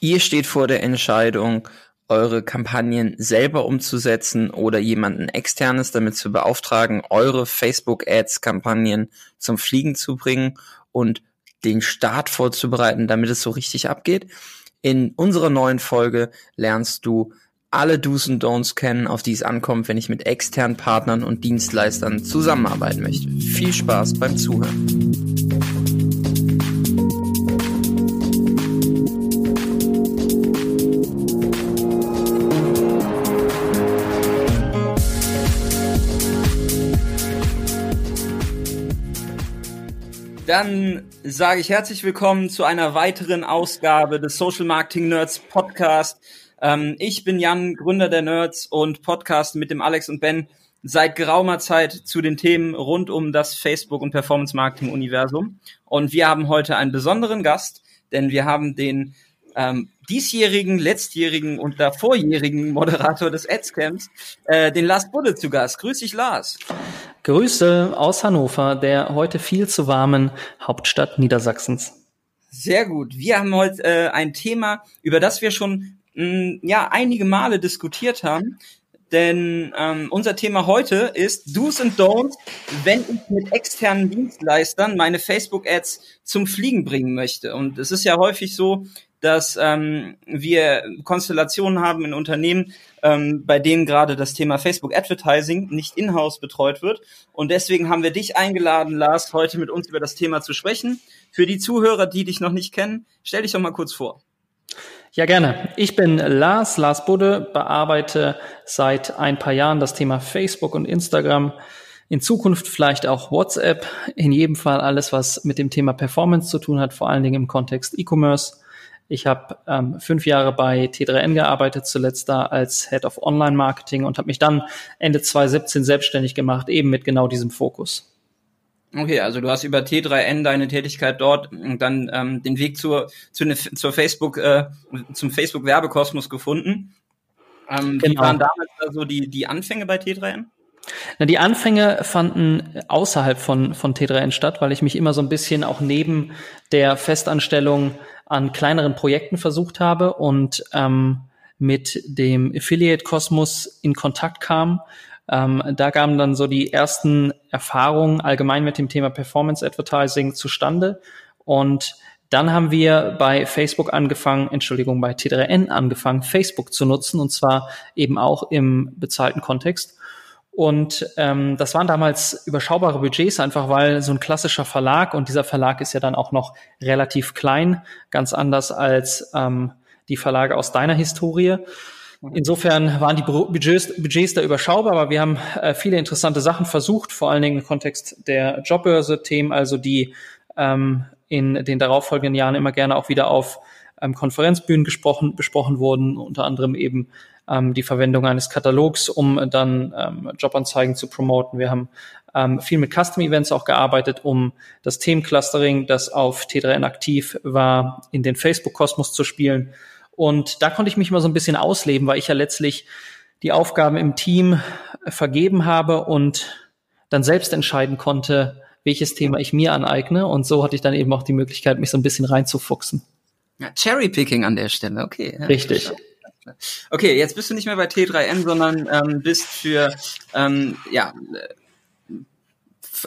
Ihr steht vor der Entscheidung, eure Kampagnen selber umzusetzen oder jemanden externes damit zu beauftragen, eure Facebook-Ads-Kampagnen zum Fliegen zu bringen und den Start vorzubereiten, damit es so richtig abgeht. In unserer neuen Folge lernst du alle Do's und Don'ts kennen, auf die es ankommt, wenn ich mit externen Partnern und Dienstleistern zusammenarbeiten möchte. Viel Spaß beim Zuhören. Dann sage ich herzlich willkommen zu einer weiteren Ausgabe des Social Marketing Nerds Podcast. Ähm, ich bin Jan, Gründer der Nerds und Podcast mit dem Alex und Ben seit geraumer Zeit zu den Themen rund um das Facebook und Performance Marketing Universum. Und wir haben heute einen besonderen Gast, denn wir haben den ähm, diesjährigen, letztjährigen und davorjährigen Moderator des Adscamps, äh, den Lars Budde zu Gast. Grüß dich, Lars. Grüße aus Hannover, der heute viel zu warmen Hauptstadt Niedersachsens. Sehr gut. Wir haben heute äh, ein Thema, über das wir schon mh, mm, ja einige Male diskutiert haben. Denn ähm, unser Thema heute ist Do's and Don'ts, wenn ich mit externen Dienstleistern meine Facebook-Ads zum Fliegen bringen möchte. Und es ist ja häufig so, dass ähm, wir Konstellationen haben in Unternehmen, ähm, bei denen gerade das Thema Facebook Advertising nicht in-house betreut wird. Und deswegen haben wir dich eingeladen, Lars, heute mit uns über das Thema zu sprechen. Für die Zuhörer, die dich noch nicht kennen, stell dich doch mal kurz vor. Ja, gerne. Ich bin Lars, Lars Budde, bearbeite seit ein paar Jahren das Thema Facebook und Instagram. In Zukunft vielleicht auch WhatsApp. In jedem Fall alles, was mit dem Thema Performance zu tun hat, vor allen Dingen im Kontext E-Commerce. Ich habe ähm, fünf Jahre bei T3N gearbeitet, zuletzt da als Head of Online Marketing und habe mich dann Ende 2017 selbstständig gemacht, eben mit genau diesem Fokus. Okay, also du hast über T3N deine Tätigkeit dort und dann ähm, den Weg zur, zu ne, zur Facebook, äh, zum Facebook Werbekosmos gefunden. Ähm, genau. Wie waren damals da so die, die Anfänge bei T3N? Na, die Anfänge fanden außerhalb von, von T3N statt, weil ich mich immer so ein bisschen auch neben der Festanstellung an kleineren Projekten versucht habe und ähm, mit dem Affiliate Kosmos in Kontakt kam. Ähm, da kamen dann so die ersten Erfahrungen allgemein mit dem Thema Performance Advertising zustande und dann haben wir bei Facebook angefangen, Entschuldigung, bei T3N angefangen, Facebook zu nutzen und zwar eben auch im bezahlten Kontext. Und ähm, das waren damals überschaubare Budgets, einfach weil so ein klassischer Verlag, und dieser Verlag ist ja dann auch noch relativ klein, ganz anders als ähm, die Verlage aus deiner Historie. Insofern waren die Budgets, Budgets da überschaubar, aber wir haben äh, viele interessante Sachen versucht, vor allen Dingen im Kontext der Jobbörse-Themen, also die ähm, in den darauffolgenden Jahren immer gerne auch wieder auf ähm, Konferenzbühnen gesprochen, besprochen wurden, unter anderem eben ähm, die Verwendung eines Katalogs, um dann ähm, Jobanzeigen zu promoten. Wir haben ähm, viel mit Custom Events auch gearbeitet, um das Themenclustering, das auf T3N aktiv war, in den Facebook-Kosmos zu spielen. Und da konnte ich mich mal so ein bisschen ausleben, weil ich ja letztlich die Aufgaben im Team vergeben habe und dann selbst entscheiden konnte, welches Thema ich mir aneigne. Und so hatte ich dann eben auch die Möglichkeit, mich so ein bisschen reinzufuchsen. Ja, Cherrypicking an der Stelle, okay. Ja. Richtig. Okay, jetzt bist du nicht mehr bei T3N, sondern ähm, bist für ähm, ja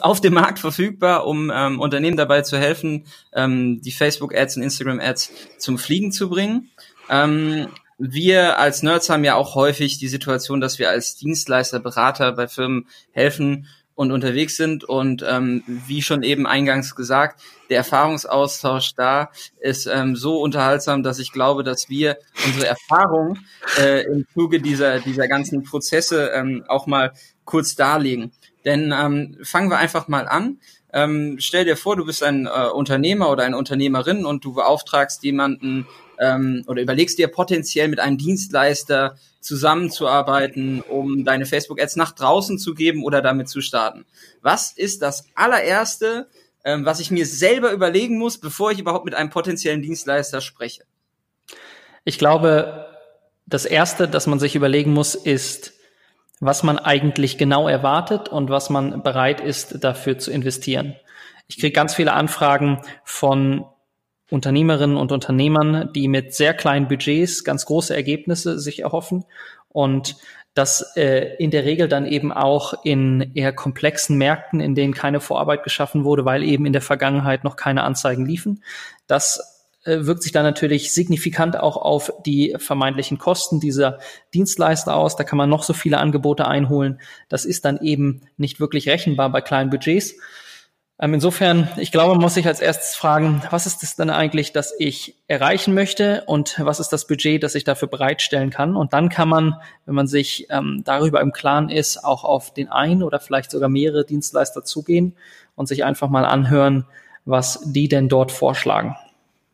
auf dem Markt verfügbar, um ähm, Unternehmen dabei zu helfen, ähm, die Facebook-Ads und Instagram-Ads zum Fliegen zu bringen. Ähm, wir als Nerds haben ja auch häufig die Situation, dass wir als Dienstleister, Berater bei Firmen helfen, und unterwegs sind. Und ähm, wie schon eben eingangs gesagt, der Erfahrungsaustausch da ist ähm, so unterhaltsam, dass ich glaube, dass wir unsere Erfahrung äh, im Zuge dieser, dieser ganzen Prozesse ähm, auch mal kurz darlegen. Denn ähm, fangen wir einfach mal an. Ähm, stell dir vor, du bist ein äh, Unternehmer oder eine Unternehmerin und du beauftragst jemanden ähm, oder überlegst dir potenziell mit einem Dienstleister zusammenzuarbeiten, um deine Facebook-Ads nach draußen zu geben oder damit zu starten. Was ist das allererste, ähm, was ich mir selber überlegen muss, bevor ich überhaupt mit einem potenziellen Dienstleister spreche? Ich glaube, das erste, das man sich überlegen muss, ist, was man eigentlich genau erwartet und was man bereit ist, dafür zu investieren. Ich kriege ganz viele Anfragen von Unternehmerinnen und Unternehmern, die mit sehr kleinen Budgets ganz große Ergebnisse sich erhoffen und das äh, in der Regel dann eben auch in eher komplexen Märkten, in denen keine Vorarbeit geschaffen wurde, weil eben in der Vergangenheit noch keine Anzeigen liefen. Das äh, wirkt sich dann natürlich signifikant auch auf die vermeintlichen Kosten dieser Dienstleister aus. Da kann man noch so viele Angebote einholen. Das ist dann eben nicht wirklich rechenbar bei kleinen Budgets. Ähm, insofern, ich glaube, man muss sich als erstes fragen, was ist es denn eigentlich, das ich erreichen möchte und was ist das Budget, das ich dafür bereitstellen kann? Und dann kann man, wenn man sich ähm, darüber im Klaren ist, auch auf den einen oder vielleicht sogar mehrere Dienstleister zugehen und sich einfach mal anhören, was die denn dort vorschlagen.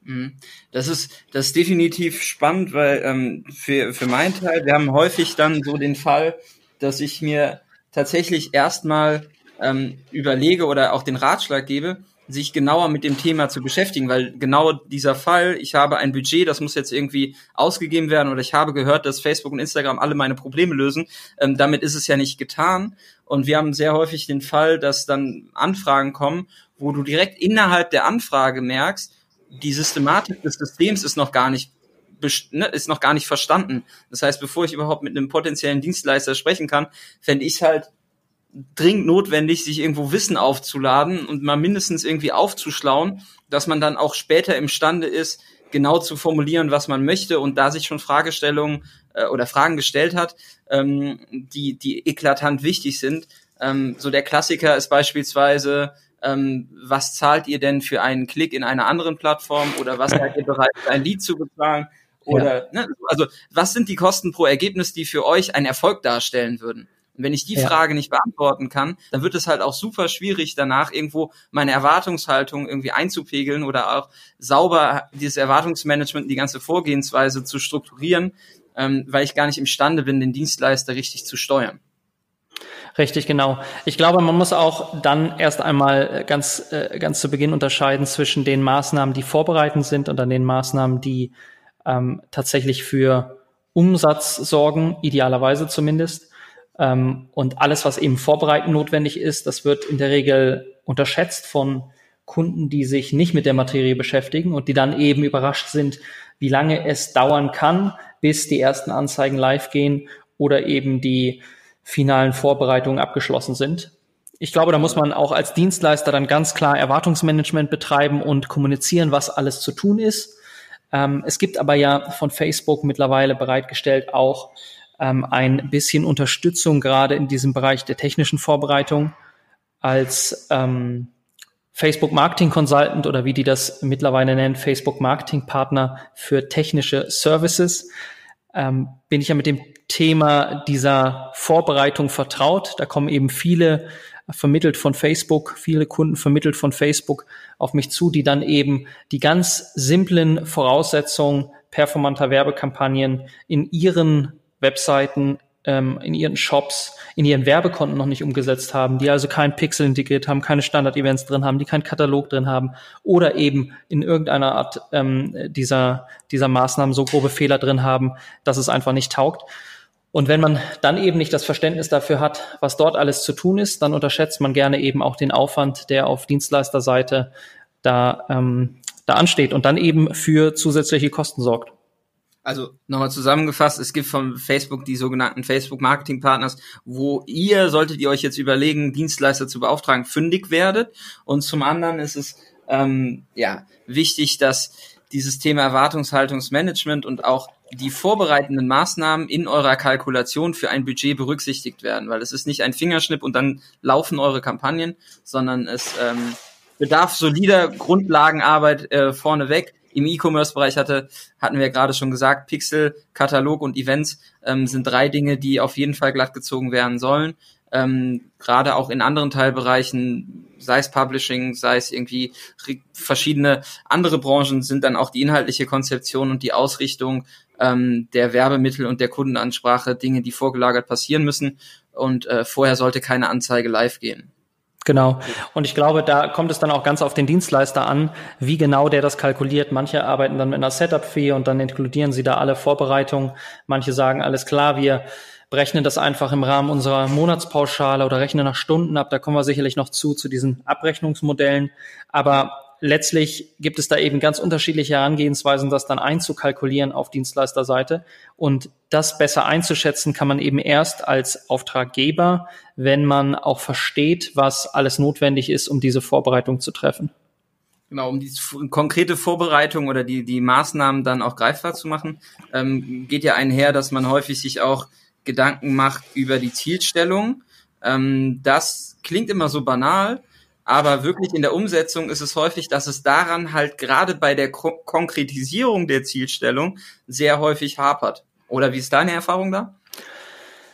Mhm. Das ist, das ist definitiv spannend, weil ähm, für, für meinen Teil, wir haben häufig dann so den Fall, dass ich mir tatsächlich erstmal ähm, überlege oder auch den Ratschlag gebe, sich genauer mit dem Thema zu beschäftigen, weil genau dieser Fall, ich habe ein Budget, das muss jetzt irgendwie ausgegeben werden oder ich habe gehört, dass Facebook und Instagram alle meine Probleme lösen, ähm, damit ist es ja nicht getan. Und wir haben sehr häufig den Fall, dass dann Anfragen kommen, wo du direkt innerhalb der Anfrage merkst, die Systematik des Systems ist noch gar nicht ne, ist noch gar nicht verstanden. Das heißt, bevor ich überhaupt mit einem potenziellen Dienstleister sprechen kann, fände ich halt dringend notwendig, sich irgendwo Wissen aufzuladen und mal mindestens irgendwie aufzuschlauen, dass man dann auch später imstande ist, genau zu formulieren, was man möchte und da sich schon Fragestellungen äh, oder Fragen gestellt hat, ähm, die, die eklatant wichtig sind. Ähm, so der Klassiker ist beispielsweise, ähm, was zahlt ihr denn für einen Klick in einer anderen Plattform oder was seid ihr bereit, ein Lied zu bezahlen? Oder, ja. ne, also, was sind die Kosten pro Ergebnis, die für euch einen Erfolg darstellen würden? Und wenn ich die ja. Frage nicht beantworten kann, dann wird es halt auch super schwierig, danach irgendwo meine Erwartungshaltung irgendwie einzupegeln oder auch sauber dieses Erwartungsmanagement, die ganze Vorgehensweise zu strukturieren, ähm, weil ich gar nicht imstande bin, den Dienstleister richtig zu steuern. Richtig, genau. Ich glaube, man muss auch dann erst einmal ganz, äh, ganz zu Beginn unterscheiden zwischen den Maßnahmen, die vorbereitend sind und dann den Maßnahmen, die ähm, tatsächlich für Umsatz sorgen, idealerweise zumindest. Ähm, und alles, was eben vorbereitend notwendig ist, das wird in der Regel unterschätzt von Kunden, die sich nicht mit der Materie beschäftigen und die dann eben überrascht sind, wie lange es dauern kann, bis die ersten Anzeigen live gehen oder eben die finalen Vorbereitungen abgeschlossen sind. Ich glaube, da muss man auch als Dienstleister dann ganz klar Erwartungsmanagement betreiben und kommunizieren, was alles zu tun ist. Ähm, es gibt aber ja von Facebook mittlerweile bereitgestellt auch ähm, ein bisschen Unterstützung gerade in diesem Bereich der technischen Vorbereitung als ähm, Facebook Marketing Consultant oder wie die das mittlerweile nennen, Facebook Marketing Partner für technische Services ähm, bin ich ja mit dem Thema dieser Vorbereitung vertraut. Da kommen eben viele vermittelt von Facebook, viele Kunden vermittelt von Facebook auf mich zu, die dann eben die ganz simplen Voraussetzungen performanter Werbekampagnen in ihren Webseiten ähm, in ihren Shops, in ihren Werbekonten noch nicht umgesetzt haben, die also kein Pixel integriert haben, keine Standard-Events drin haben, die keinen Katalog drin haben oder eben in irgendeiner Art ähm, dieser, dieser Maßnahmen so grobe Fehler drin haben, dass es einfach nicht taugt. Und wenn man dann eben nicht das Verständnis dafür hat, was dort alles zu tun ist, dann unterschätzt man gerne eben auch den Aufwand, der auf Dienstleisterseite da, ähm, da ansteht und dann eben für zusätzliche Kosten sorgt. Also nochmal zusammengefasst, es gibt von Facebook die sogenannten Facebook Marketing Partners, wo ihr, solltet ihr euch jetzt überlegen, Dienstleister zu beauftragen, fündig werdet. Und zum anderen ist es ähm, ja wichtig, dass dieses Thema Erwartungshaltungsmanagement und auch die vorbereitenden Maßnahmen in eurer Kalkulation für ein Budget berücksichtigt werden, weil es ist nicht ein Fingerschnipp und dann laufen eure Kampagnen, sondern es ähm, bedarf solider Grundlagenarbeit äh, vorneweg im E-Commerce-Bereich hatte, hatten wir gerade schon gesagt, Pixel, Katalog und Events ähm, sind drei Dinge, die auf jeden Fall glattgezogen werden sollen. Ähm, gerade auch in anderen Teilbereichen, sei es Publishing, sei es irgendwie verschiedene andere Branchen, sind dann auch die inhaltliche Konzeption und die Ausrichtung ähm, der Werbemittel und der Kundenansprache Dinge, die vorgelagert passieren müssen. Und äh, vorher sollte keine Anzeige live gehen. Genau. Und ich glaube, da kommt es dann auch ganz auf den Dienstleister an, wie genau der das kalkuliert. Manche arbeiten dann mit einer Setup-Fee und dann inkludieren sie da alle Vorbereitungen. Manche sagen, alles klar, wir berechnen das einfach im Rahmen unserer Monatspauschale oder rechnen nach Stunden ab. Da kommen wir sicherlich noch zu, zu diesen Abrechnungsmodellen. Aber letztlich gibt es da eben ganz unterschiedliche Herangehensweisen, das dann einzukalkulieren auf Dienstleisterseite. Und das besser einzuschätzen kann man eben erst als Auftraggeber, wenn man auch versteht, was alles notwendig ist, um diese Vorbereitung zu treffen. Genau, um die konkrete Vorbereitung oder die, die Maßnahmen dann auch greifbar zu machen, ähm, geht ja einher, dass man häufig sich auch Gedanken macht über die Zielstellung. Ähm, das klingt immer so banal, aber wirklich in der Umsetzung ist es häufig, dass es daran halt gerade bei der Ko Konkretisierung der Zielstellung sehr häufig hapert. Oder wie ist deine Erfahrung da?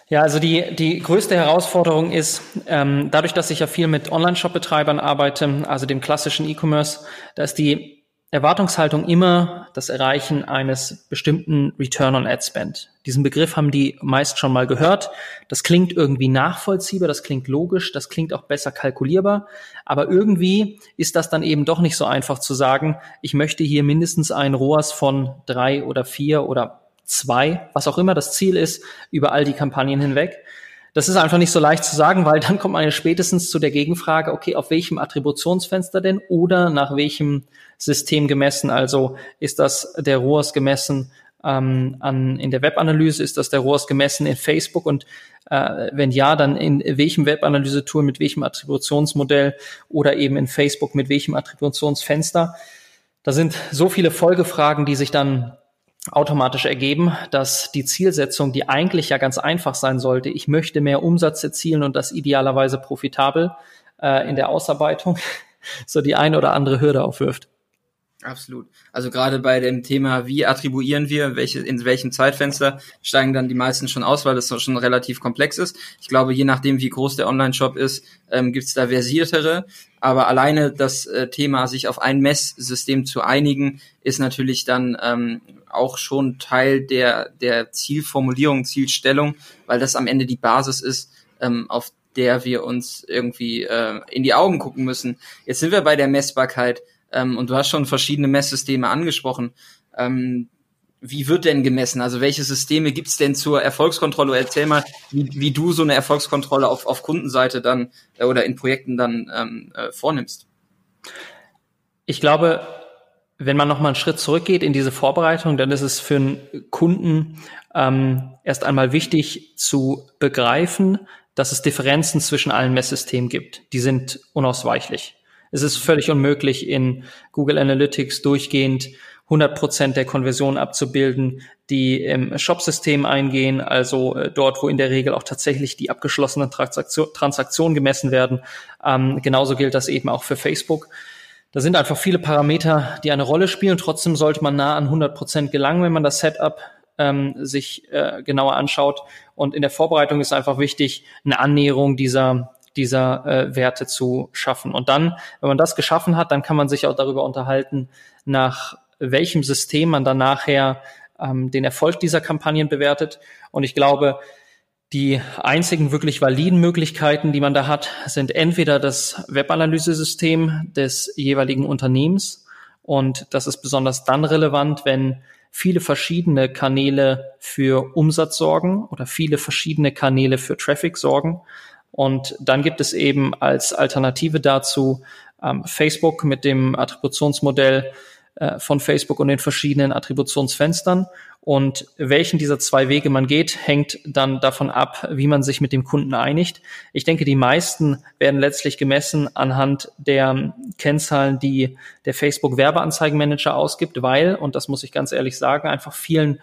Ja, also die, die größte Herausforderung ist, ähm, dadurch, dass ich ja viel mit Online-Shop-Betreibern arbeite, also dem klassischen E-Commerce, da ist die Erwartungshaltung immer das Erreichen eines bestimmten Return on Ad Spend. Diesen Begriff haben die meist schon mal gehört. Das klingt irgendwie nachvollziehbar, das klingt logisch, das klingt auch besser kalkulierbar. Aber irgendwie ist das dann eben doch nicht so einfach zu sagen, ich möchte hier mindestens ein ROAS von drei oder vier oder zwei, was auch immer das Ziel ist, über all die Kampagnen hinweg. Das ist einfach nicht so leicht zu sagen, weil dann kommt man ja spätestens zu der Gegenfrage, okay, auf welchem Attributionsfenster denn oder nach welchem System gemessen? Also ist das der ROAS gemessen ähm, an, in der Webanalyse? Ist das der ROAS gemessen in Facebook? Und äh, wenn ja, dann in welchem Webanalyse-Tool, mit welchem Attributionsmodell oder eben in Facebook mit welchem Attributionsfenster? Da sind so viele Folgefragen, die sich dann automatisch ergeben, dass die Zielsetzung, die eigentlich ja ganz einfach sein sollte, ich möchte mehr Umsatz erzielen und das idealerweise profitabel äh, in der Ausarbeitung, so die eine oder andere Hürde aufwirft. Absolut. Also gerade bei dem Thema, wie attribuieren wir, welche, in welchem Zeitfenster steigen dann die meisten schon aus, weil das schon relativ komplex ist. Ich glaube, je nachdem, wie groß der Online-Shop ist, ähm, gibt es da versiertere. Aber alleine das äh, Thema, sich auf ein Messsystem zu einigen, ist natürlich dann ähm, auch schon Teil der, der Zielformulierung, Zielstellung, weil das am Ende die Basis ist, ähm, auf der wir uns irgendwie äh, in die Augen gucken müssen. Jetzt sind wir bei der Messbarkeit ähm, und du hast schon verschiedene Messsysteme angesprochen. Ähm, wie wird denn gemessen? Also welche Systeme gibt's denn zur Erfolgskontrolle? Erzähl mal, wie, wie du so eine Erfolgskontrolle auf, auf Kundenseite dann äh, oder in Projekten dann ähm, äh, vornimmst. Ich glaube, wenn man nochmal einen Schritt zurückgeht in diese Vorbereitung, dann ist es für einen Kunden ähm, erst einmal wichtig zu begreifen, dass es Differenzen zwischen allen Messsystemen gibt. Die sind unausweichlich. Es ist völlig unmöglich, in Google Analytics durchgehend 100 Prozent der Konversion abzubilden, die im Shop-System eingehen, also äh, dort, wo in der Regel auch tatsächlich die abgeschlossenen Transaktion, Transaktionen gemessen werden. Ähm, genauso gilt das eben auch für Facebook. Da sind einfach viele Parameter, die eine Rolle spielen. Trotzdem sollte man nah an 100 Prozent gelangen, wenn man das Setup ähm, sich äh, genauer anschaut. Und in der Vorbereitung ist einfach wichtig, eine Annäherung dieser dieser äh, Werte zu schaffen. Und dann, wenn man das geschaffen hat, dann kann man sich auch darüber unterhalten, nach welchem System man dann nachher ähm, den Erfolg dieser Kampagnen bewertet. Und ich glaube, die einzigen wirklich validen Möglichkeiten, die man da hat, sind entweder das Webanalysesystem des jeweiligen Unternehmens. Und das ist besonders dann relevant, wenn viele verschiedene Kanäle für Umsatz sorgen oder viele verschiedene Kanäle für Traffic sorgen. Und dann gibt es eben als Alternative dazu ähm, Facebook mit dem Attributionsmodell äh, von Facebook und den verschiedenen Attributionsfenstern. Und welchen dieser zwei Wege man geht, hängt dann davon ab, wie man sich mit dem Kunden einigt. Ich denke, die meisten werden letztlich gemessen anhand der Kennzahlen, die der Facebook Werbeanzeigenmanager ausgibt, weil, und das muss ich ganz ehrlich sagen, einfach vielen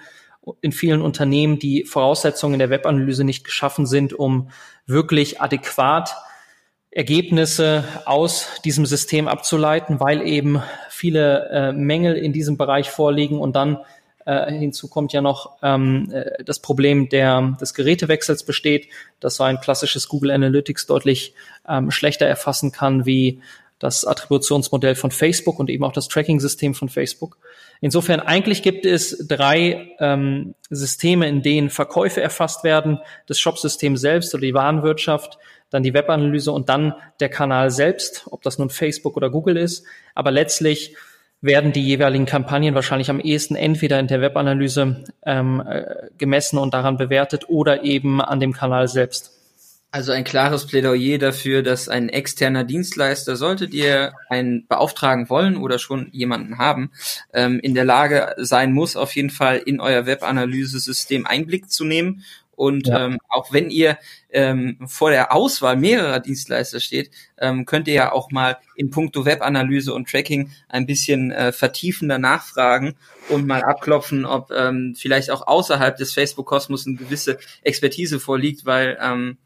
in vielen Unternehmen die Voraussetzungen in der Webanalyse nicht geschaffen sind, um wirklich adäquat Ergebnisse aus diesem System abzuleiten, weil eben viele äh, Mängel in diesem Bereich vorliegen und dann äh, hinzu kommt ja noch ähm, äh, das Problem der, des Gerätewechsels besteht, dass so ein klassisches Google Analytics deutlich ähm, schlechter erfassen kann wie das Attributionsmodell von Facebook und eben auch das Tracking-System von Facebook. Insofern eigentlich gibt es drei ähm, Systeme, in denen Verkäufe erfasst werden. Das Shop-System selbst oder die Warenwirtschaft, dann die Webanalyse und dann der Kanal selbst, ob das nun Facebook oder Google ist. Aber letztlich werden die jeweiligen Kampagnen wahrscheinlich am ehesten entweder in der Webanalyse ähm, äh, gemessen und daran bewertet oder eben an dem Kanal selbst. Also ein klares Plädoyer dafür, dass ein externer Dienstleister, solltet ihr einen beauftragen wollen oder schon jemanden haben, ähm, in der Lage sein muss, auf jeden Fall in euer Webanalyse-System Einblick zu nehmen und ja. ähm, auch wenn ihr ähm, vor der Auswahl mehrerer Dienstleister steht, ähm, könnt ihr ja auch mal in puncto Webanalyse und Tracking ein bisschen äh, vertiefender nachfragen und mal abklopfen, ob ähm, vielleicht auch außerhalb des Facebook-Kosmos eine gewisse Expertise vorliegt, weil ähm,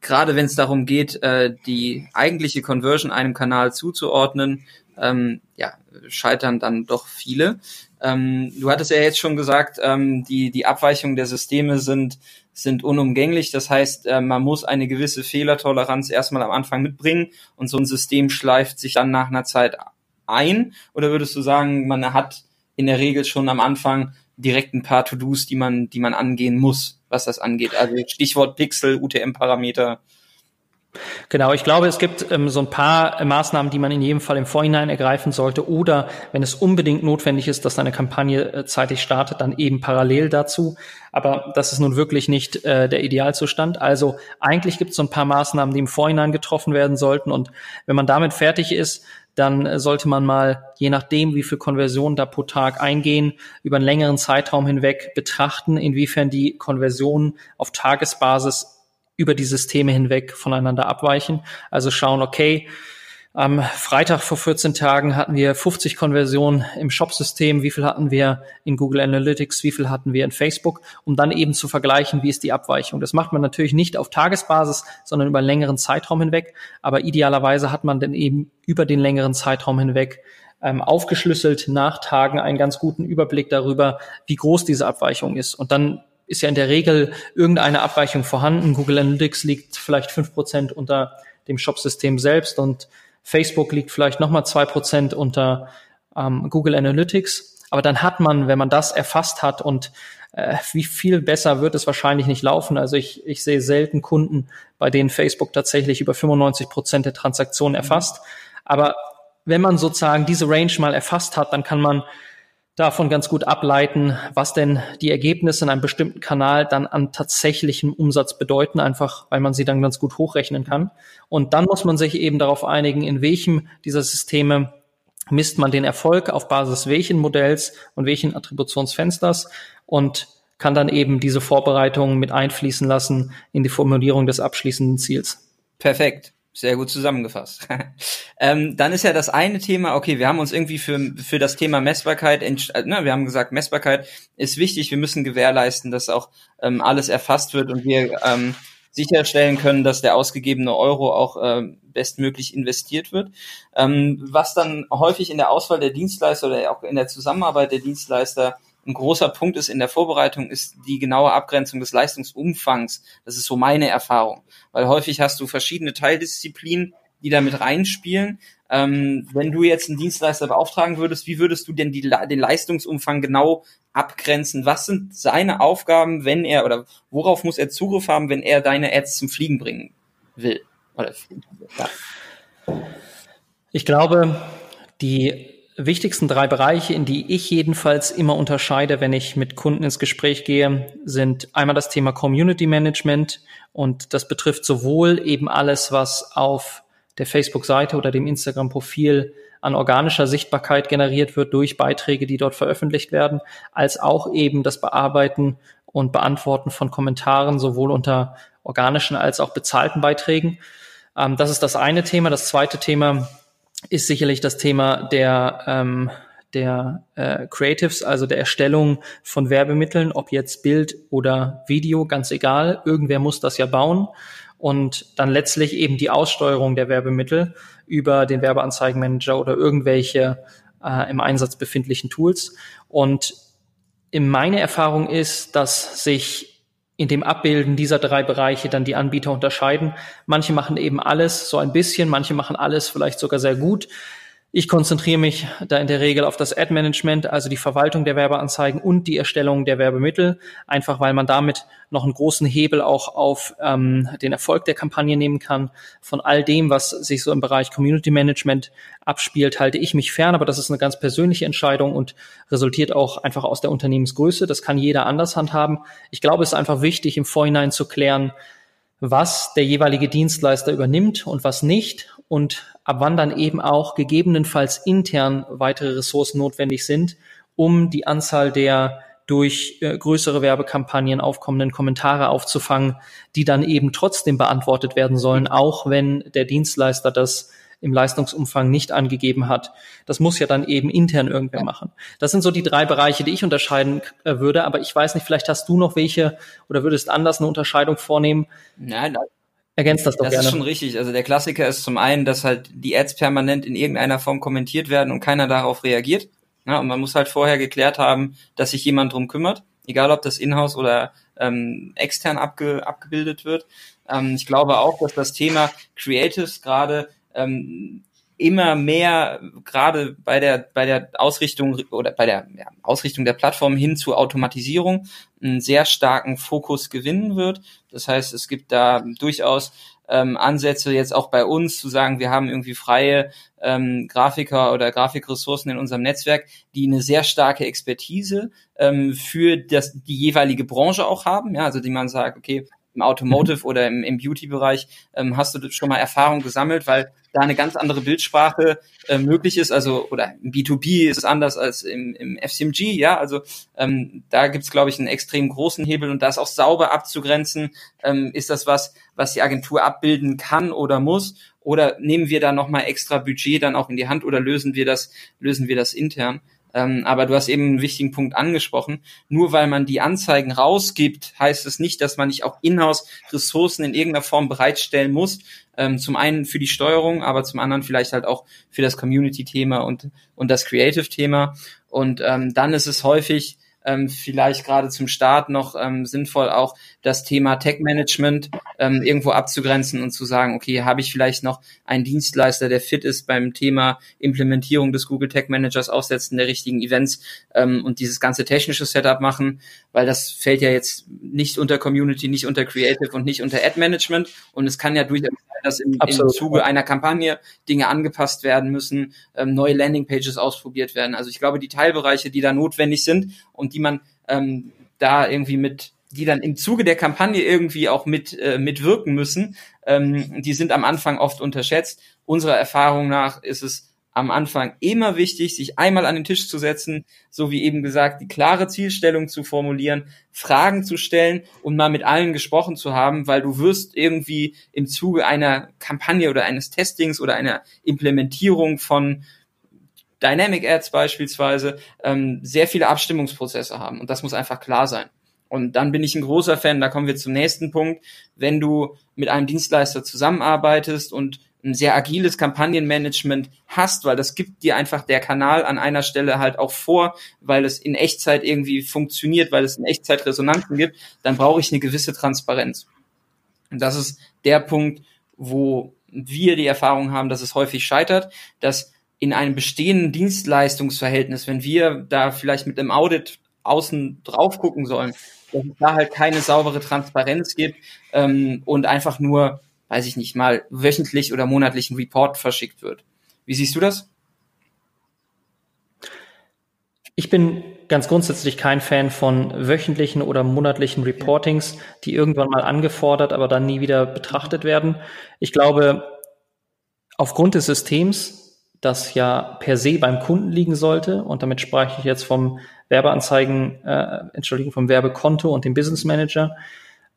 gerade wenn es darum geht, äh, die eigentliche Conversion einem Kanal zuzuordnen, ähm, ja, scheitern dann doch viele. Ähm, du hattest ja jetzt schon gesagt, ähm, die, die Abweichungen der Systeme sind sind unumgänglich. Das heißt, äh, man muss eine gewisse Fehlertoleranz erstmal am Anfang mitbringen und so ein System schleift sich dann nach einer Zeit ein. Oder würdest du sagen, man hat in der Regel schon am Anfang direkt ein paar To-Dos, die man, die man angehen muss, was das angeht? Also Stichwort Pixel, UTM-Parameter. Genau, ich glaube, es gibt ähm, so ein paar äh, Maßnahmen, die man in jedem Fall im Vorhinein ergreifen sollte oder wenn es unbedingt notwendig ist, dass eine Kampagne äh, zeitig startet, dann eben parallel dazu. Aber das ist nun wirklich nicht äh, der Idealzustand. Also eigentlich gibt es so ein paar Maßnahmen, die im Vorhinein getroffen werden sollten und wenn man damit fertig ist, dann äh, sollte man mal, je nachdem, wie viel Konversionen da pro Tag eingehen, über einen längeren Zeitraum hinweg betrachten, inwiefern die Konversionen auf Tagesbasis über die Systeme hinweg voneinander abweichen. Also schauen, okay, am Freitag vor 14 Tagen hatten wir 50 Konversionen im Shop-System. Wie viel hatten wir in Google Analytics? Wie viel hatten wir in Facebook? Um dann eben zu vergleichen, wie ist die Abweichung. Das macht man natürlich nicht auf Tagesbasis, sondern über einen längeren Zeitraum hinweg. Aber idealerweise hat man dann eben über den längeren Zeitraum hinweg ähm, aufgeschlüsselt nach Tagen einen ganz guten Überblick darüber, wie groß diese Abweichung ist. Und dann ist ja in der Regel irgendeine Abweichung vorhanden. Google Analytics liegt vielleicht fünf Prozent unter dem Shop-System selbst und Facebook liegt vielleicht nochmal zwei Prozent unter ähm, Google Analytics. Aber dann hat man, wenn man das erfasst hat und äh, wie viel besser wird es wahrscheinlich nicht laufen. Also ich, ich sehe selten Kunden, bei denen Facebook tatsächlich über 95 Prozent der Transaktionen erfasst. Aber wenn man sozusagen diese Range mal erfasst hat, dann kann man davon ganz gut ableiten, was denn die Ergebnisse in einem bestimmten Kanal dann an tatsächlichem Umsatz bedeuten, einfach weil man sie dann ganz gut hochrechnen kann. Und dann muss man sich eben darauf einigen, in welchem dieser Systeme misst man den Erfolg auf Basis welchen Modells und welchen Attributionsfensters und kann dann eben diese Vorbereitungen mit einfließen lassen in die Formulierung des abschließenden Ziels. Perfekt. Sehr gut zusammengefasst. ähm, dann ist ja das eine Thema, okay, wir haben uns irgendwie für, für das Thema Messbarkeit, äh, ne, wir haben gesagt, Messbarkeit ist wichtig, wir müssen gewährleisten, dass auch ähm, alles erfasst wird und wir ähm, sicherstellen können, dass der ausgegebene Euro auch ähm, bestmöglich investiert wird. Ähm, was dann häufig in der Auswahl der Dienstleister oder auch in der Zusammenarbeit der Dienstleister ein großer Punkt ist in der Vorbereitung, ist die genaue Abgrenzung des Leistungsumfangs. Das ist so meine Erfahrung. Weil häufig hast du verschiedene Teildisziplinen, die da mit reinspielen. Ähm, wenn du jetzt einen Dienstleister beauftragen würdest, wie würdest du denn die, den Leistungsumfang genau abgrenzen? Was sind seine Aufgaben, wenn er oder worauf muss er Zugriff haben, wenn er deine Ads zum Fliegen bringen will? Oder, ja. Ich glaube, die wichtigsten drei Bereiche, in die ich jedenfalls immer unterscheide, wenn ich mit Kunden ins Gespräch gehe, sind einmal das Thema Community Management und das betrifft sowohl eben alles, was auf der Facebook-Seite oder dem Instagram-Profil an organischer Sichtbarkeit generiert wird durch Beiträge, die dort veröffentlicht werden, als auch eben das Bearbeiten und Beantworten von Kommentaren sowohl unter organischen als auch bezahlten Beiträgen. Ähm, das ist das eine Thema. Das zweite Thema ist sicherlich das Thema der, ähm, der äh, Creatives, also der Erstellung von Werbemitteln, ob jetzt Bild oder Video, ganz egal. Irgendwer muss das ja bauen. Und dann letztlich eben die Aussteuerung der Werbemittel über den Werbeanzeigenmanager oder irgendwelche äh, im Einsatz befindlichen Tools. Und in meine Erfahrung ist, dass sich in dem Abbilden dieser drei Bereiche dann die Anbieter unterscheiden. Manche machen eben alles so ein bisschen, manche machen alles vielleicht sogar sehr gut. Ich konzentriere mich da in der Regel auf das Ad-Management, also die Verwaltung der Werbeanzeigen und die Erstellung der Werbemittel, einfach weil man damit noch einen großen Hebel auch auf ähm, den Erfolg der Kampagne nehmen kann. Von all dem, was sich so im Bereich Community Management abspielt, halte ich mich fern, aber das ist eine ganz persönliche Entscheidung und resultiert auch einfach aus der Unternehmensgröße. Das kann jeder anders handhaben. Ich glaube, es ist einfach wichtig, im Vorhinein zu klären, was der jeweilige Dienstleister übernimmt und was nicht und ab wann dann eben auch gegebenenfalls intern weitere Ressourcen notwendig sind, um die Anzahl der durch äh, größere Werbekampagnen aufkommenden Kommentare aufzufangen, die dann eben trotzdem beantwortet werden sollen, auch wenn der Dienstleister das im Leistungsumfang nicht angegeben hat. Das muss ja dann eben intern irgendwer ja. machen. Das sind so die drei Bereiche, die ich unterscheiden äh, würde. Aber ich weiß nicht, vielleicht hast du noch welche oder würdest anders eine Unterscheidung vornehmen. Nein, Ergänzt das doch das gerne. Das ist schon richtig. Also der Klassiker ist zum einen, dass halt die Ads permanent in irgendeiner Form kommentiert werden und keiner darauf reagiert. Ja, und man muss halt vorher geklärt haben, dass sich jemand drum kümmert, egal ob das in-house oder ähm, extern abge abgebildet wird. Ähm, ich glaube auch, dass das Thema Creatives gerade ähm, immer mehr gerade bei der bei der Ausrichtung oder bei der ja, Ausrichtung der Plattform hin zur Automatisierung einen sehr starken Fokus gewinnen wird. Das heißt, es gibt da durchaus ähm, Ansätze jetzt auch bei uns zu sagen, wir haben irgendwie freie ähm, Grafiker oder Grafikressourcen in unserem Netzwerk, die eine sehr starke Expertise ähm, für das, die jeweilige Branche auch haben. Ja, also die man sagt, okay, im Automotive oder im, im Beauty-Bereich ähm, hast du schon mal Erfahrung gesammelt, weil da eine ganz andere Bildsprache äh, möglich ist. Also oder im B2B ist es anders als im, im FCMG, ja. Also ähm, da gibt's glaube ich, einen extrem großen Hebel und da ist auch sauber abzugrenzen, ähm, ist das was, was die Agentur abbilden kann oder muss, oder nehmen wir da nochmal extra Budget dann auch in die Hand oder lösen wir das, lösen wir das intern? Ähm, aber du hast eben einen wichtigen Punkt angesprochen. Nur weil man die Anzeigen rausgibt, heißt es nicht, dass man nicht auch in-house Ressourcen in irgendeiner Form bereitstellen muss. Ähm, zum einen für die Steuerung, aber zum anderen vielleicht halt auch für das Community-Thema und, und das Creative-Thema. Und ähm, dann ist es häufig ähm, vielleicht gerade zum Start noch ähm, sinnvoll, auch das Thema Tech-Management ähm, irgendwo abzugrenzen und zu sagen, okay, habe ich vielleicht noch einen Dienstleister, der fit ist beim Thema Implementierung des Google Tech Managers, Aufsetzen der richtigen Events ähm, und dieses ganze technische Setup machen, weil das fällt ja jetzt nicht unter Community, nicht unter Creative und nicht unter Ad Management. Und es kann ja durchaus dass im, im Zuge einer Kampagne Dinge angepasst werden müssen, ähm, neue Landingpages ausprobiert werden. Also ich glaube, die Teilbereiche, die da notwendig sind und die man ähm, da irgendwie mit die dann im Zuge der Kampagne irgendwie auch mit äh, mitwirken müssen, ähm, die sind am Anfang oft unterschätzt. Unserer Erfahrung nach ist es am Anfang immer wichtig, sich einmal an den Tisch zu setzen, so wie eben gesagt, die klare Zielstellung zu formulieren, Fragen zu stellen und mal mit allen gesprochen zu haben, weil du wirst irgendwie im Zuge einer Kampagne oder eines Testings oder einer Implementierung von Dynamic Ads beispielsweise ähm, sehr viele Abstimmungsprozesse haben und das muss einfach klar sein. Und dann bin ich ein großer Fan, da kommen wir zum nächsten Punkt, wenn du mit einem Dienstleister zusammenarbeitest und ein sehr agiles Kampagnenmanagement hast, weil das gibt dir einfach der Kanal an einer Stelle halt auch vor, weil es in Echtzeit irgendwie funktioniert, weil es in Echtzeit Resonanzen gibt, dann brauche ich eine gewisse Transparenz. Und das ist der Punkt, wo wir die Erfahrung haben, dass es häufig scheitert, dass in einem bestehenden Dienstleistungsverhältnis, wenn wir da vielleicht mit einem Audit außen drauf gucken sollen, dass es da halt keine saubere Transparenz gibt ähm, und einfach nur weiß ich nicht, mal wöchentlich oder monatlich ein Report verschickt wird. Wie siehst du das? Ich bin ganz grundsätzlich kein Fan von wöchentlichen oder monatlichen Reportings, die irgendwann mal angefordert, aber dann nie wieder betrachtet werden. Ich glaube, aufgrund des Systems, das ja per se beim Kunden liegen sollte, und damit spreche ich jetzt vom Werbeanzeigen, äh, Entschuldigung, vom Werbekonto und dem Business Manager,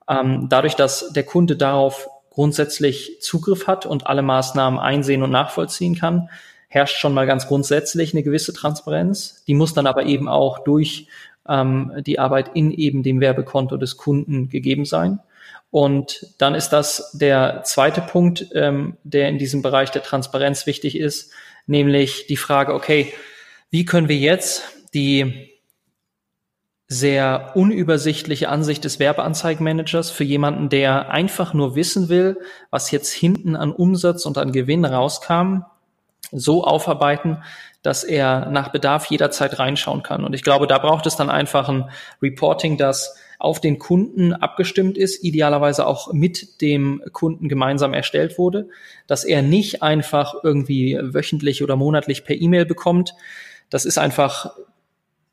ähm, dadurch, dass der Kunde darauf grundsätzlich Zugriff hat und alle Maßnahmen einsehen und nachvollziehen kann, herrscht schon mal ganz grundsätzlich eine gewisse Transparenz. Die muss dann aber eben auch durch ähm, die Arbeit in eben dem Werbekonto des Kunden gegeben sein. Und dann ist das der zweite Punkt, ähm, der in diesem Bereich der Transparenz wichtig ist, nämlich die Frage, okay, wie können wir jetzt die sehr unübersichtliche Ansicht des Werbeanzeigenmanagers für jemanden, der einfach nur wissen will, was jetzt hinten an Umsatz und an Gewinn rauskam, so aufarbeiten, dass er nach Bedarf jederzeit reinschauen kann. Und ich glaube, da braucht es dann einfach ein Reporting, das auf den Kunden abgestimmt ist, idealerweise auch mit dem Kunden gemeinsam erstellt wurde, dass er nicht einfach irgendwie wöchentlich oder monatlich per E-Mail bekommt. Das ist einfach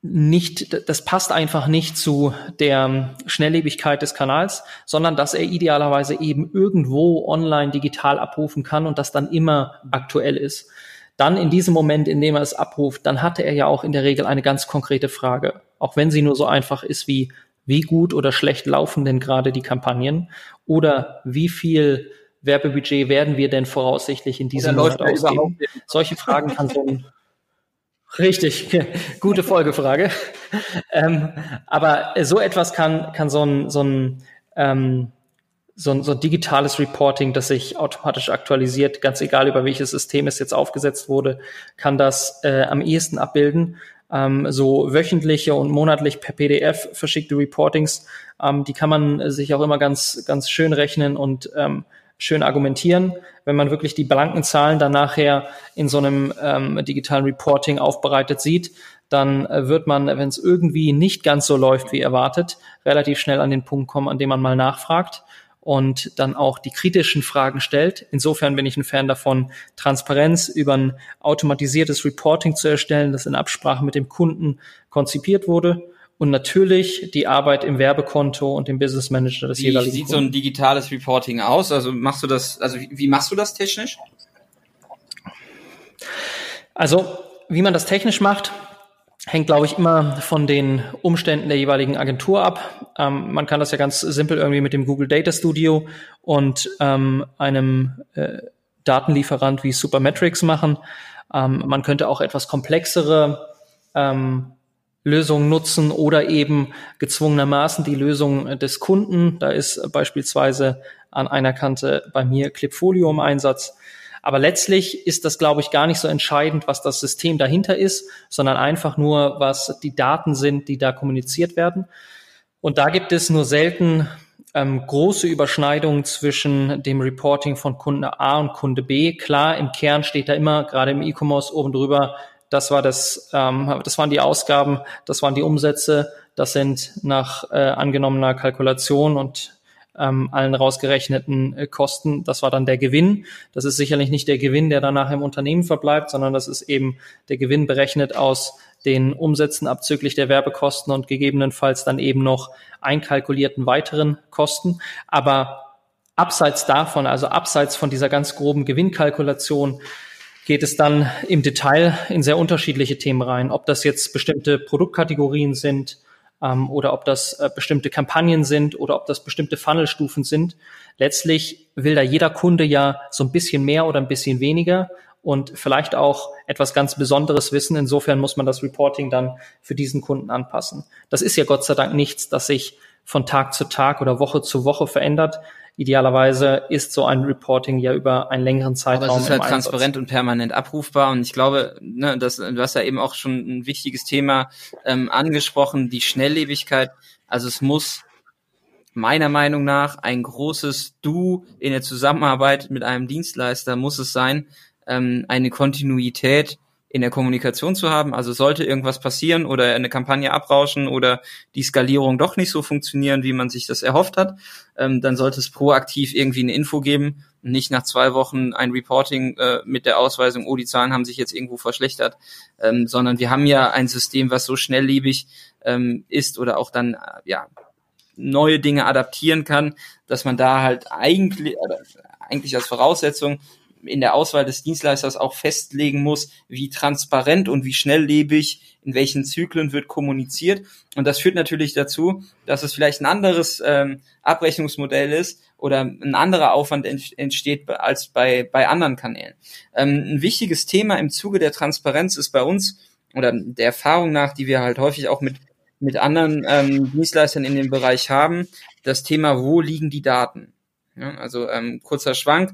nicht, das passt einfach nicht zu der Schnelllebigkeit des Kanals, sondern dass er idealerweise eben irgendwo online digital abrufen kann und das dann immer aktuell ist. Dann in diesem Moment, in dem er es abruft, dann hatte er ja auch in der Regel eine ganz konkrete Frage, auch wenn sie nur so einfach ist wie, wie gut oder schlecht laufen denn gerade die Kampagnen oder wie viel Werbebudget werden wir denn voraussichtlich in diesem Monat ausgeben? Solche Fragen kann so ein Richtig, gute Folgefrage. ähm, aber so etwas kann, kann so ein, so ein, ähm, so ein, so ein digitales Reporting, das sich automatisch aktualisiert, ganz egal über welches System es jetzt aufgesetzt wurde, kann das äh, am ehesten abbilden. Ähm, so wöchentliche und monatlich per PDF verschickte Reportings, ähm, die kann man sich auch immer ganz, ganz schön rechnen und ähm, schön argumentieren. Wenn man wirklich die blanken Zahlen dann nachher in so einem ähm, digitalen Reporting aufbereitet sieht, dann äh, wird man, wenn es irgendwie nicht ganz so läuft wie erwartet, relativ schnell an den Punkt kommen, an dem man mal nachfragt und dann auch die kritischen Fragen stellt. Insofern bin ich ein Fan davon, Transparenz über ein automatisiertes Reporting zu erstellen, das in Absprache mit dem Kunden konzipiert wurde und natürlich die Arbeit im Werbekonto und im Business Manager des wie jeweiligen. Wie sieht Kunden. so ein digitales Reporting aus? Also machst du das, also wie machst du das technisch? Also, wie man das technisch macht, hängt, glaube ich, immer von den Umständen der jeweiligen Agentur ab. Ähm, man kann das ja ganz simpel irgendwie mit dem Google Data Studio und ähm, einem äh, Datenlieferant wie Supermetrics machen. Ähm, man könnte auch etwas komplexere ähm, Lösungen nutzen oder eben gezwungenermaßen die Lösung des Kunden. Da ist beispielsweise an einer Kante bei mir Clipfolio im Einsatz. Aber letztlich ist das, glaube ich, gar nicht so entscheidend, was das System dahinter ist, sondern einfach nur, was die Daten sind, die da kommuniziert werden. Und da gibt es nur selten ähm, große Überschneidungen zwischen dem Reporting von Kunde A und Kunde B. Klar, im Kern steht da immer, gerade im E-Commerce oben drüber, das war das, ähm, das waren die Ausgaben, das waren die Umsätze, das sind nach äh, angenommener Kalkulation und ähm, allen rausgerechneten äh, Kosten, das war dann der Gewinn. Das ist sicherlich nicht der Gewinn, der danach im Unternehmen verbleibt, sondern das ist eben der Gewinn berechnet aus den Umsätzen abzüglich der Werbekosten und gegebenenfalls dann eben noch einkalkulierten weiteren Kosten. Aber abseits davon, also abseits von dieser ganz groben Gewinnkalkulation, geht es dann im Detail in sehr unterschiedliche Themen rein. Ob das jetzt bestimmte Produktkategorien sind ähm, oder ob das äh, bestimmte Kampagnen sind oder ob das bestimmte Funnelstufen sind. Letztlich will da jeder Kunde ja so ein bisschen mehr oder ein bisschen weniger und vielleicht auch etwas ganz Besonderes wissen. Insofern muss man das Reporting dann für diesen Kunden anpassen. Das ist ja Gott sei Dank nichts, das sich von Tag zu Tag oder Woche zu Woche verändert, Idealerweise ist so ein Reporting ja über einen längeren Zeitraum. Aber es ist halt transparent und permanent abrufbar. Und ich glaube, ne, das, du hast ja eben auch schon ein wichtiges Thema ähm, angesprochen, die Schnelllebigkeit. Also es muss meiner Meinung nach ein großes Du in der Zusammenarbeit mit einem Dienstleister muss es sein, ähm, eine Kontinuität in der Kommunikation zu haben. Also sollte irgendwas passieren oder eine Kampagne abrauschen oder die Skalierung doch nicht so funktionieren, wie man sich das erhofft hat, ähm, dann sollte es proaktiv irgendwie eine Info geben und nicht nach zwei Wochen ein Reporting äh, mit der Ausweisung, oh, die Zahlen haben sich jetzt irgendwo verschlechtert, ähm, sondern wir haben ja ein System, was so schnelllebig ähm, ist oder auch dann, äh, ja, neue Dinge adaptieren kann, dass man da halt eigentlich, eigentlich als Voraussetzung in der Auswahl des Dienstleisters auch festlegen muss, wie transparent und wie schnelllebig in welchen Zyklen wird kommuniziert. Und das führt natürlich dazu, dass es vielleicht ein anderes ähm, Abrechnungsmodell ist oder ein anderer Aufwand entsteht als bei, bei anderen Kanälen. Ähm, ein wichtiges Thema im Zuge der Transparenz ist bei uns oder der Erfahrung nach, die wir halt häufig auch mit, mit anderen ähm, Dienstleistern in dem Bereich haben, das Thema, wo liegen die Daten? Ja, also ähm, kurzer Schwank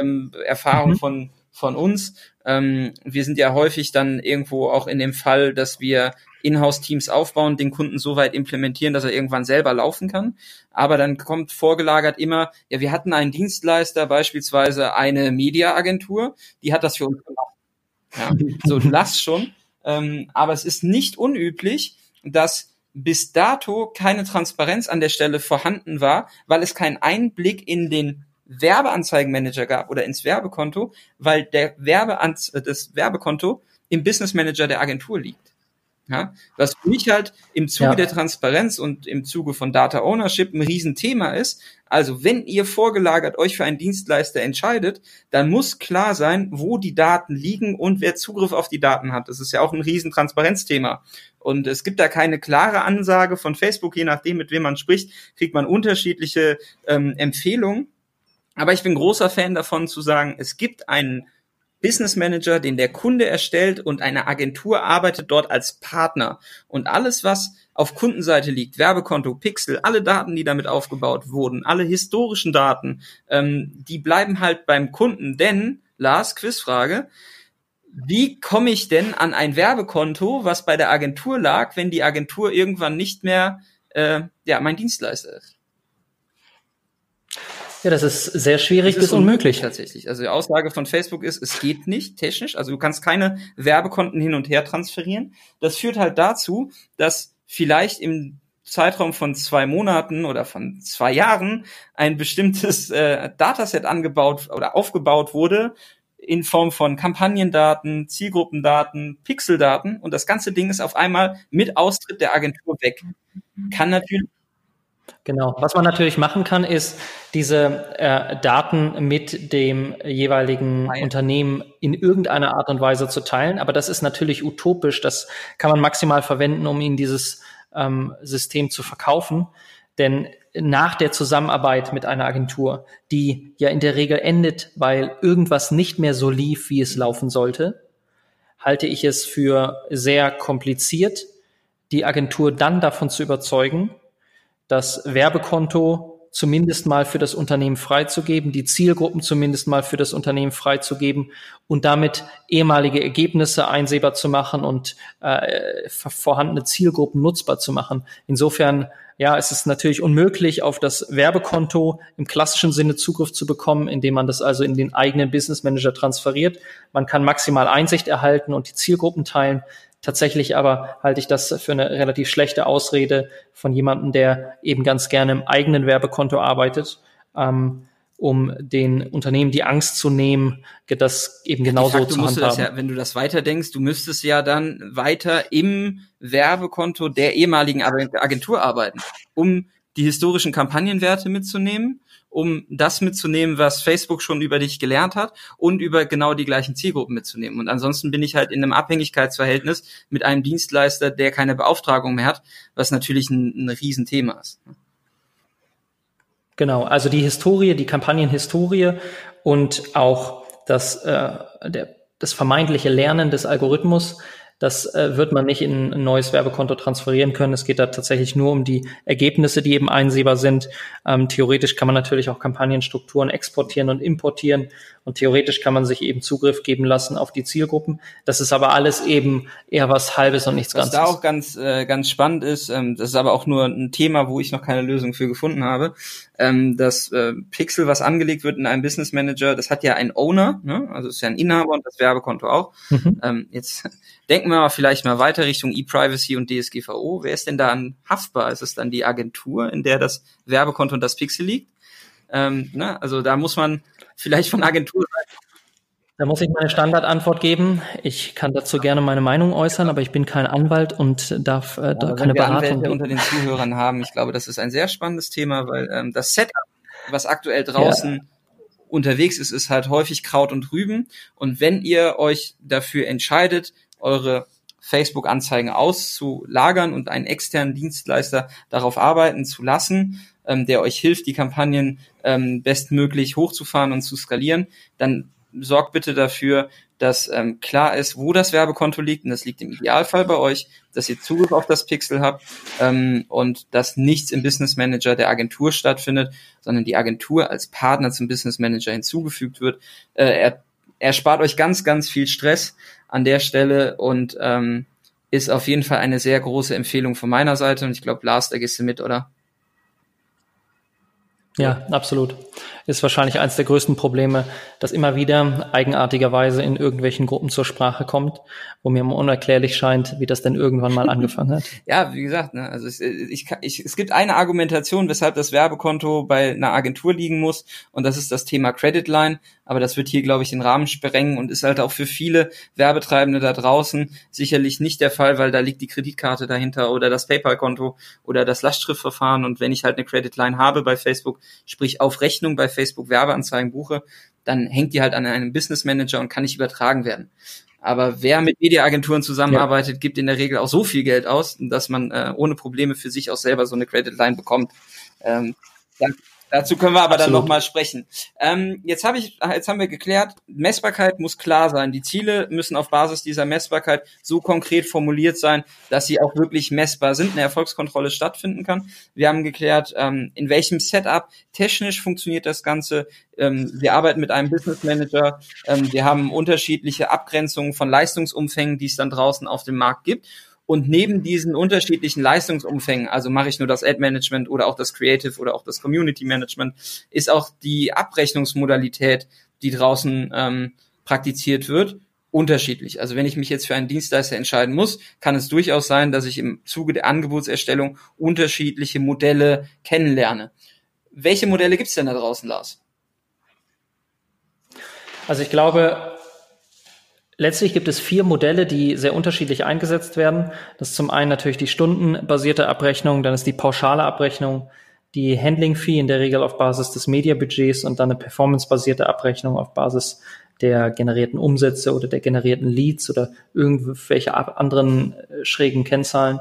ähm, Erfahrung mhm. von von uns. Ähm, wir sind ja häufig dann irgendwo auch in dem Fall, dass wir Inhouse-Teams aufbauen, den Kunden so weit implementieren, dass er irgendwann selber laufen kann. Aber dann kommt vorgelagert immer, ja, wir hatten einen Dienstleister, beispielsweise eine Media-Agentur, die hat das für uns gemacht. Ja, so, du lachst schon. Ähm, aber es ist nicht unüblich, dass bis dato keine Transparenz an der Stelle vorhanden war, weil es keinen Einblick in den Werbeanzeigenmanager gab oder ins Werbekonto, weil der Werbeanz das Werbekonto im Business Manager der Agentur liegt. Ja, was für mich halt im Zuge ja. der Transparenz und im Zuge von Data Ownership ein Riesenthema ist. Also wenn ihr vorgelagert euch für einen Dienstleister entscheidet, dann muss klar sein, wo die Daten liegen und wer Zugriff auf die Daten hat. Das ist ja auch ein Riesentransparenzthema. Und es gibt da keine klare Ansage von Facebook, je nachdem, mit wem man spricht, kriegt man unterschiedliche ähm, Empfehlungen. Aber ich bin großer Fan davon zu sagen, es gibt einen Business Manager, den der Kunde erstellt und eine Agentur arbeitet dort als Partner. Und alles, was auf Kundenseite liegt, Werbekonto, Pixel, alle Daten, die damit aufgebaut wurden, alle historischen Daten, ähm, die bleiben halt beim Kunden. Denn, Lars, Quizfrage, wie komme ich denn an ein Werbekonto, was bei der Agentur lag, wenn die Agentur irgendwann nicht mehr äh, ja, mein Dienstleister ist? Ja, das ist sehr schwierig bis unmöglich. Tatsächlich. Also die Aussage von Facebook ist, es geht nicht technisch. Also du kannst keine Werbekonten hin und her transferieren. Das führt halt dazu, dass vielleicht im Zeitraum von zwei Monaten oder von zwei Jahren ein bestimmtes äh, Dataset angebaut oder aufgebaut wurde in Form von Kampagnendaten, Zielgruppendaten, Pixeldaten und das ganze Ding ist auf einmal mit Austritt der Agentur weg. Kann natürlich Genau. Was man natürlich machen kann, ist diese äh, Daten mit dem jeweiligen Nein. Unternehmen in irgendeiner Art und Weise zu teilen. Aber das ist natürlich utopisch. Das kann man maximal verwenden, um ihnen dieses ähm, System zu verkaufen. Denn nach der Zusammenarbeit mit einer Agentur, die ja in der Regel endet, weil irgendwas nicht mehr so lief, wie es laufen sollte, halte ich es für sehr kompliziert, die Agentur dann davon zu überzeugen, das Werbekonto zumindest mal für das Unternehmen freizugeben, die Zielgruppen zumindest mal für das Unternehmen freizugeben und damit ehemalige Ergebnisse einsehbar zu machen und äh, vorhandene Zielgruppen nutzbar zu machen. Insofern, ja, es ist natürlich unmöglich, auf das Werbekonto im klassischen Sinne Zugriff zu bekommen, indem man das also in den eigenen Business Manager transferiert. Man kann maximal Einsicht erhalten und die Zielgruppen teilen. Tatsächlich aber halte ich das für eine relativ schlechte Ausrede von jemandem, der eben ganz gerne im eigenen Werbekonto arbeitet, ähm, um den Unternehmen die Angst zu nehmen, das eben genauso facto, zu handhaben. Ja, wenn du das weiterdenkst, du müsstest ja dann weiter im Werbekonto der ehemaligen Agentur arbeiten, um die historischen Kampagnenwerte mitzunehmen um das mitzunehmen, was Facebook schon über dich gelernt hat und über genau die gleichen Zielgruppen mitzunehmen. Und ansonsten bin ich halt in einem Abhängigkeitsverhältnis mit einem Dienstleister, der keine Beauftragung mehr hat, was natürlich ein, ein Riesenthema ist. Genau, also die Historie, die Kampagnenhistorie und auch das, äh, der, das vermeintliche Lernen des Algorithmus das äh, wird man nicht in ein neues Werbekonto transferieren können. Es geht da tatsächlich nur um die Ergebnisse, die eben einsehbar sind. Ähm, theoretisch kann man natürlich auch Kampagnenstrukturen exportieren und importieren und theoretisch kann man sich eben Zugriff geben lassen auf die Zielgruppen. Das ist aber alles eben eher was Halbes und nichts was Ganzes. Was da auch ganz, äh, ganz spannend ist, ähm, das ist aber auch nur ein Thema, wo ich noch keine Lösung für gefunden habe. Ähm, das äh, Pixel, was angelegt wird in einem Business Manager, das hat ja einen Owner, ne? also ist ja ein Inhaber und das Werbekonto auch. Mhm. Ähm, jetzt denken wir mal vielleicht mal weiter Richtung E-Privacy und DSGVO. Wer ist denn da haftbar? Ist es dann die Agentur, in der das Werbekonto und das Pixel liegt? Ähm, ne? Also da muss man vielleicht von Agentur da muss ich meine Standardantwort geben. Ich kann dazu gerne meine Meinung äußern, aber ich bin kein Anwalt und darf äh, ja, keine Beratung Anwälte unter den Zuhörern haben. Ich glaube, das ist ein sehr spannendes Thema, weil ähm, das Setup, was aktuell draußen ja. unterwegs ist, ist halt häufig Kraut und Rüben. Und wenn ihr euch dafür entscheidet, eure Facebook-Anzeigen auszulagern und einen externen Dienstleister darauf arbeiten zu lassen, ähm, der euch hilft, die Kampagnen ähm, bestmöglich hochzufahren und zu skalieren, dann sorgt bitte dafür, dass ähm, klar ist, wo das Werbekonto liegt, und das liegt im Idealfall bei euch, dass ihr Zugriff auf das Pixel habt ähm, und dass nichts im Business Manager der Agentur stattfindet, sondern die Agentur als Partner zum Business Manager hinzugefügt wird. Äh, er, er spart euch ganz, ganz viel Stress an der Stelle und ähm, ist auf jeden Fall eine sehr große Empfehlung von meiner Seite und ich glaube, Lars, da gehst du mit, oder? Ja, absolut. Ist wahrscheinlich eines der größten Probleme, das immer wieder eigenartigerweise in irgendwelchen Gruppen zur Sprache kommt, wo mir immer unerklärlich scheint, wie das denn irgendwann mal angefangen hat. Ja, wie gesagt, ne, also es, ich, ich, es gibt eine Argumentation, weshalb das Werbekonto bei einer Agentur liegen muss, und das ist das Thema Credit Line. Aber das wird hier, glaube ich, den Rahmen sprengen und ist halt auch für viele Werbetreibende da draußen sicherlich nicht der Fall, weil da liegt die Kreditkarte dahinter oder das PayPal-Konto oder das Lastschriftverfahren. Und wenn ich halt eine Credit Line habe bei Facebook, sprich auf Rechnung bei Facebook Werbeanzeigen buche, dann hängt die halt an einem Business Manager und kann nicht übertragen werden. Aber wer mit Mediaagenturen zusammenarbeitet, ja. gibt in der Regel auch so viel Geld aus, dass man äh, ohne Probleme für sich auch selber so eine Credit Line bekommt. Ähm, Dazu können wir aber Absolut. dann nochmal sprechen. Ähm, jetzt habe ich, jetzt haben wir geklärt, Messbarkeit muss klar sein. Die Ziele müssen auf Basis dieser Messbarkeit so konkret formuliert sein, dass sie auch wirklich messbar sind, eine Erfolgskontrolle stattfinden kann. Wir haben geklärt, ähm, in welchem Setup technisch funktioniert das Ganze. Ähm, wir arbeiten mit einem Business Manager. Ähm, wir haben unterschiedliche Abgrenzungen von Leistungsumfängen, die es dann draußen auf dem Markt gibt. Und neben diesen unterschiedlichen Leistungsumfängen, also mache ich nur das Ad-Management oder auch das Creative oder auch das Community-Management, ist auch die Abrechnungsmodalität, die draußen ähm, praktiziert wird, unterschiedlich. Also wenn ich mich jetzt für einen Dienstleister entscheiden muss, kann es durchaus sein, dass ich im Zuge der Angebotserstellung unterschiedliche Modelle kennenlerne. Welche Modelle gibt's denn da draußen, Lars? Also ich glaube, Letztlich gibt es vier Modelle, die sehr unterschiedlich eingesetzt werden. Das ist zum einen natürlich die stundenbasierte Abrechnung, dann ist die pauschale Abrechnung, die Handling-Fee in der Regel auf Basis des Media-Budgets und dann eine performance-basierte Abrechnung auf Basis der generierten Umsätze oder der generierten Leads oder irgendwelche anderen äh, schrägen Kennzahlen.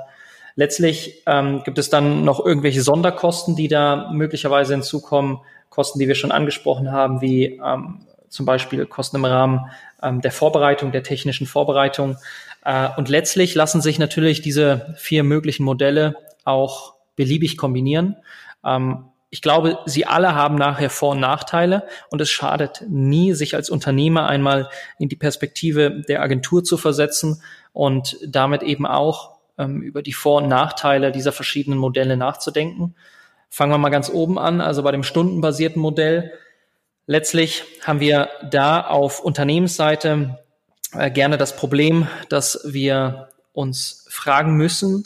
Letztlich ähm, gibt es dann noch irgendwelche Sonderkosten, die da möglicherweise hinzukommen, Kosten, die wir schon angesprochen haben, wie ähm, zum Beispiel Kosten im Rahmen ähm, der Vorbereitung, der technischen Vorbereitung. Äh, und letztlich lassen sich natürlich diese vier möglichen Modelle auch beliebig kombinieren. Ähm, ich glaube, sie alle haben nachher Vor- und Nachteile und es schadet nie, sich als Unternehmer einmal in die Perspektive der Agentur zu versetzen und damit eben auch ähm, über die Vor- und Nachteile dieser verschiedenen Modelle nachzudenken. Fangen wir mal ganz oben an, also bei dem stundenbasierten Modell Letztlich haben wir da auf Unternehmensseite äh, gerne das Problem, dass wir uns fragen müssen,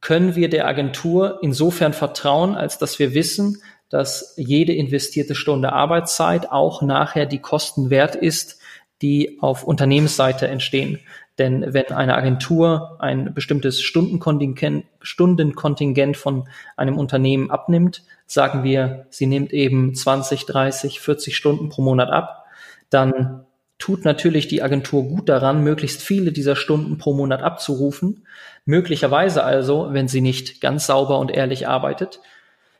können wir der Agentur insofern vertrauen, als dass wir wissen, dass jede investierte Stunde Arbeitszeit auch nachher die Kosten wert ist, die auf Unternehmensseite entstehen. Denn wenn eine Agentur ein bestimmtes Stundenkontingent, Stundenkontingent von einem Unternehmen abnimmt, sagen wir, sie nimmt eben 20, 30, 40 Stunden pro Monat ab, dann tut natürlich die Agentur gut daran, möglichst viele dieser Stunden pro Monat abzurufen. Möglicherweise also, wenn sie nicht ganz sauber und ehrlich arbeitet,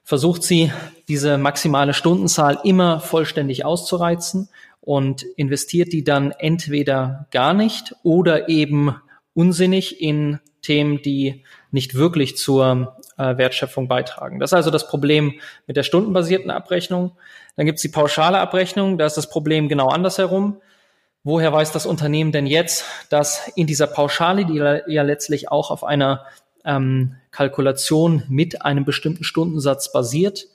versucht sie, diese maximale Stundenzahl immer vollständig auszureizen und investiert die dann entweder gar nicht oder eben unsinnig in Themen, die nicht wirklich zur äh, Wertschöpfung beitragen. Das ist also das Problem mit der stundenbasierten Abrechnung. Dann gibt es die pauschale Abrechnung, da ist das Problem genau andersherum. Woher weiß das Unternehmen denn jetzt, dass in dieser Pauschale, die ja letztlich auch auf einer ähm, Kalkulation mit einem bestimmten Stundensatz basiert,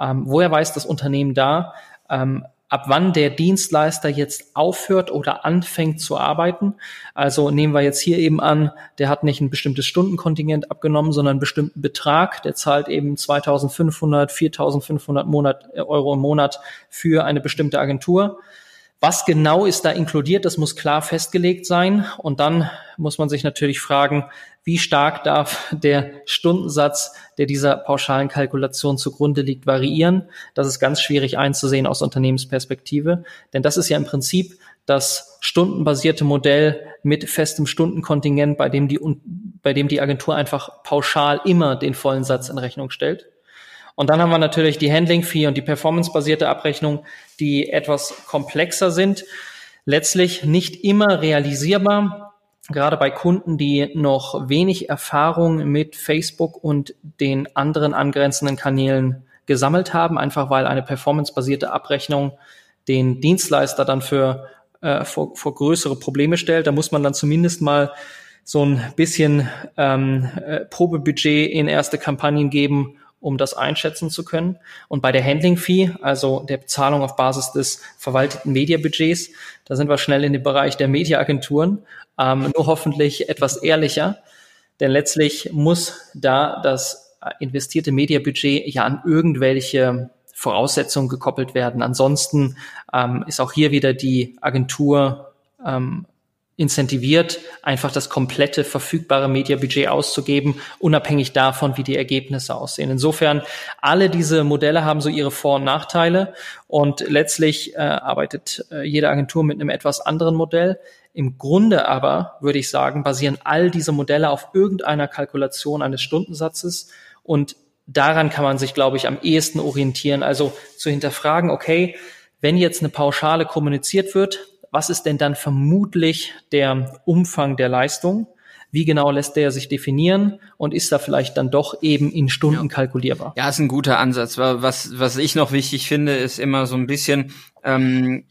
ähm, woher weiß das Unternehmen da, ähm, ab wann der Dienstleister jetzt aufhört oder anfängt zu arbeiten. Also nehmen wir jetzt hier eben an, der hat nicht ein bestimmtes Stundenkontingent abgenommen, sondern einen bestimmten Betrag. Der zahlt eben 2500, 4500 Monat, äh, Euro im Monat für eine bestimmte Agentur. Was genau ist da inkludiert? Das muss klar festgelegt sein. Und dann muss man sich natürlich fragen, wie stark darf der Stundensatz, der dieser pauschalen Kalkulation zugrunde liegt, variieren. Das ist ganz schwierig einzusehen aus Unternehmensperspektive, denn das ist ja im Prinzip das stundenbasierte Modell mit festem Stundenkontingent, bei dem die, bei dem die Agentur einfach pauschal immer den vollen Satz in Rechnung stellt. Und dann haben wir natürlich die Handling-Fee und die performancebasierte Abrechnung, die etwas komplexer sind, letztlich nicht immer realisierbar, gerade bei Kunden, die noch wenig Erfahrung mit Facebook und den anderen angrenzenden Kanälen gesammelt haben, einfach weil eine performancebasierte Abrechnung den Dienstleister dann für äh, vor, vor größere Probleme stellt. Da muss man dann zumindest mal so ein bisschen ähm, äh, Probebudget in erste Kampagnen geben, um das einschätzen zu können. Und bei der Handling Fee, also der Bezahlung auf Basis des verwalteten Mediabudgets, da sind wir schnell in dem Bereich der Mediaagenturen, ähm, nur hoffentlich etwas ehrlicher. Denn letztlich muss da das investierte Mediabudget ja an irgendwelche Voraussetzungen gekoppelt werden. Ansonsten ähm, ist auch hier wieder die Agentur ähm, incentiviert, einfach das komplette verfügbare Mediabudget auszugeben, unabhängig davon, wie die Ergebnisse aussehen. Insofern, alle diese Modelle haben so ihre Vor- und Nachteile und letztlich äh, arbeitet äh, jede Agentur mit einem etwas anderen Modell. Im Grunde aber, würde ich sagen, basieren all diese Modelle auf irgendeiner Kalkulation eines Stundensatzes und daran kann man sich, glaube ich, am ehesten orientieren. Also zu hinterfragen, okay, wenn jetzt eine Pauschale kommuniziert wird, was ist denn dann vermutlich der Umfang der Leistung? Wie genau lässt der sich definieren und ist da vielleicht dann doch eben in Stunden ja. kalkulierbar? Ja, ist ein guter Ansatz. Was, was ich noch wichtig finde, ist immer so ein bisschen ähm,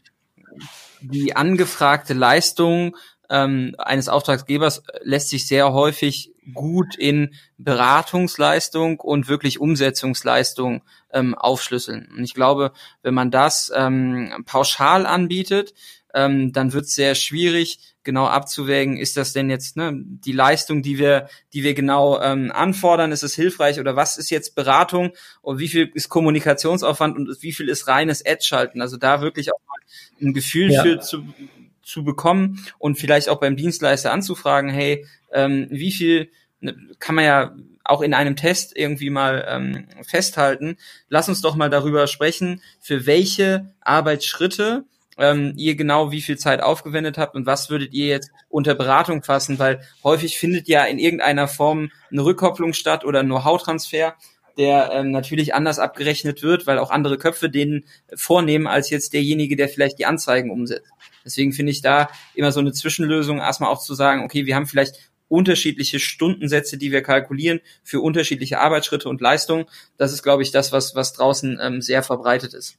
die angefragte Leistung ähm, eines Auftraggebers lässt sich sehr häufig gut in Beratungsleistung und wirklich Umsetzungsleistung ähm, aufschlüsseln. Und ich glaube, wenn man das ähm, pauschal anbietet, ähm, dann wird es sehr schwierig, genau abzuwägen, ist das denn jetzt ne, die Leistung, die wir, die wir genau ähm, anfordern, ist es hilfreich oder was ist jetzt Beratung und wie viel ist Kommunikationsaufwand und wie viel ist reines Ad-Schalten? Also da wirklich auch mal ein Gefühl ja. für zu, zu bekommen und vielleicht auch beim Dienstleister anzufragen, hey, ähm, wie viel ne, kann man ja auch in einem Test irgendwie mal ähm, festhalten. Lass uns doch mal darüber sprechen, für welche Arbeitsschritte ähm, ihr genau wie viel Zeit aufgewendet habt und was würdet ihr jetzt unter Beratung fassen, weil häufig findet ja in irgendeiner Form eine Rückkopplung statt oder ein Know-how-Transfer, der ähm, natürlich anders abgerechnet wird, weil auch andere Köpfe den vornehmen als jetzt derjenige, der vielleicht die Anzeigen umsetzt. Deswegen finde ich da immer so eine Zwischenlösung, erstmal auch zu sagen, okay, wir haben vielleicht unterschiedliche Stundensätze, die wir kalkulieren für unterschiedliche Arbeitsschritte und Leistungen. Das ist, glaube ich, das, was, was draußen ähm, sehr verbreitet ist.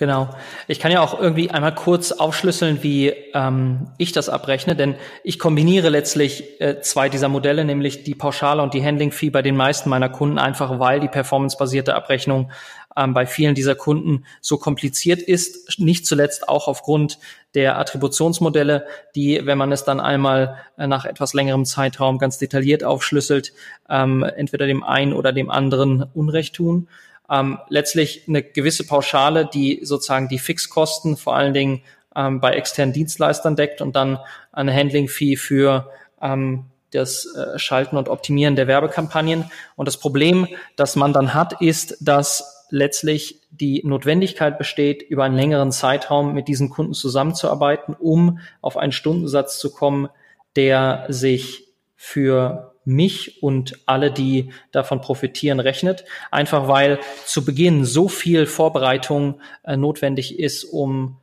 Genau. Ich kann ja auch irgendwie einmal kurz aufschlüsseln, wie ähm, ich das abrechne, denn ich kombiniere letztlich äh, zwei dieser Modelle, nämlich die Pauschale und die Handling-Fee bei den meisten meiner Kunden, einfach weil die performancebasierte Abrechnung ähm, bei vielen dieser Kunden so kompliziert ist, nicht zuletzt auch aufgrund der Attributionsmodelle, die, wenn man es dann einmal äh, nach etwas längerem Zeitraum ganz detailliert aufschlüsselt, ähm, entweder dem einen oder dem anderen Unrecht tun ähm, letztlich eine gewisse Pauschale, die sozusagen die Fixkosten vor allen Dingen ähm, bei externen Dienstleistern deckt und dann eine Handling-Fee für ähm, das äh, Schalten und Optimieren der Werbekampagnen. Und das Problem, das man dann hat, ist, dass letztlich die Notwendigkeit besteht, über einen längeren Zeitraum mit diesen Kunden zusammenzuarbeiten, um auf einen Stundensatz zu kommen, der sich für mich und alle, die davon profitieren, rechnet. Einfach weil zu Beginn so viel Vorbereitung äh, notwendig ist, um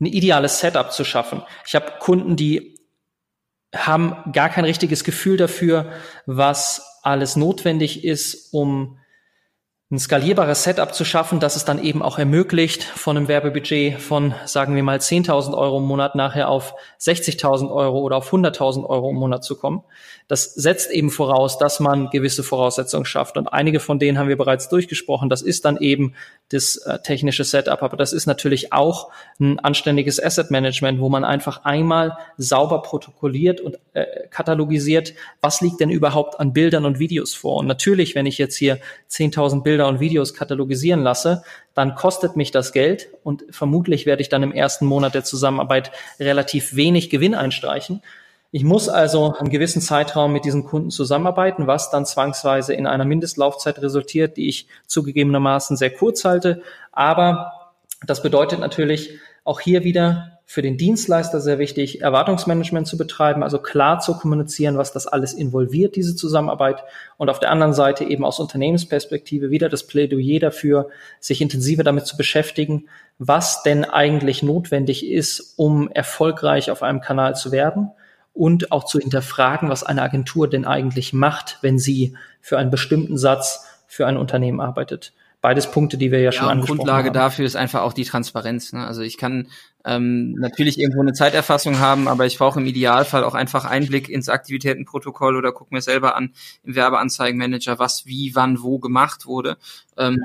ein ideales Setup zu schaffen. Ich habe Kunden, die haben gar kein richtiges Gefühl dafür, was alles notwendig ist, um ein skalierbares Setup zu schaffen, das es dann eben auch ermöglicht, von einem Werbebudget von, sagen wir mal, 10.000 Euro im Monat nachher auf 60.000 Euro oder auf 100.000 Euro im Monat zu kommen. Das setzt eben voraus, dass man gewisse Voraussetzungen schafft. Und einige von denen haben wir bereits durchgesprochen. Das ist dann eben das äh, technische Setup. Aber das ist natürlich auch ein anständiges Asset Management, wo man einfach einmal sauber protokolliert und äh, katalogisiert, was liegt denn überhaupt an Bildern und Videos vor. Und natürlich, wenn ich jetzt hier 10.000 Bilder und Videos katalogisieren lasse, dann kostet mich das Geld und vermutlich werde ich dann im ersten Monat der Zusammenarbeit relativ wenig Gewinn einstreichen. Ich muss also einen gewissen Zeitraum mit diesen Kunden zusammenarbeiten, was dann zwangsweise in einer Mindestlaufzeit resultiert, die ich zugegebenermaßen sehr kurz halte. Aber das bedeutet natürlich auch hier wieder für den Dienstleister sehr wichtig, Erwartungsmanagement zu betreiben, also klar zu kommunizieren, was das alles involviert, diese Zusammenarbeit. Und auf der anderen Seite eben aus Unternehmensperspektive wieder das Plädoyer dafür, sich intensiver damit zu beschäftigen, was denn eigentlich notwendig ist, um erfolgreich auf einem Kanal zu werden und auch zu hinterfragen, was eine Agentur denn eigentlich macht, wenn sie für einen bestimmten Satz für ein Unternehmen arbeitet. Beides Punkte, die wir ja schon ja, angesprochen Grundlage haben. dafür ist einfach auch die Transparenz. Ne? Also ich kann ähm, natürlich irgendwo eine Zeiterfassung haben, aber ich brauche im Idealfall auch einfach Einblick ins Aktivitätenprotokoll oder gucke mir selber an im Werbeanzeigenmanager, was wie, wann, wo gemacht wurde. Ähm,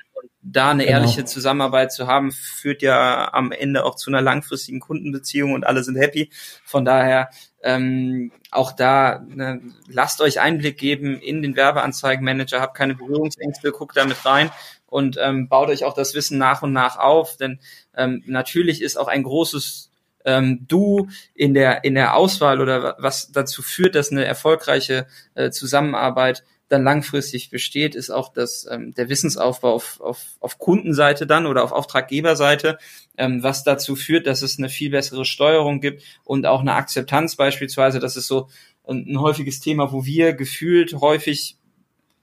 da eine genau. ehrliche Zusammenarbeit zu haben, führt ja am Ende auch zu einer langfristigen Kundenbeziehung und alle sind happy. Von daher ähm, auch da ne, lasst euch Einblick geben in den Werbeanzeigenmanager, habt keine Berührungsängste, guckt damit rein und ähm, baut euch auch das Wissen nach und nach auf, denn ähm, natürlich ist auch ein großes ähm, Du in der in der Auswahl oder was dazu führt, dass eine erfolgreiche äh, Zusammenarbeit dann langfristig besteht, ist auch das, ähm, der Wissensaufbau auf, auf, auf Kundenseite dann oder auf Auftraggeberseite, ähm, was dazu führt, dass es eine viel bessere Steuerung gibt und auch eine Akzeptanz beispielsweise. Das ist so ein, ein häufiges Thema, wo wir gefühlt häufig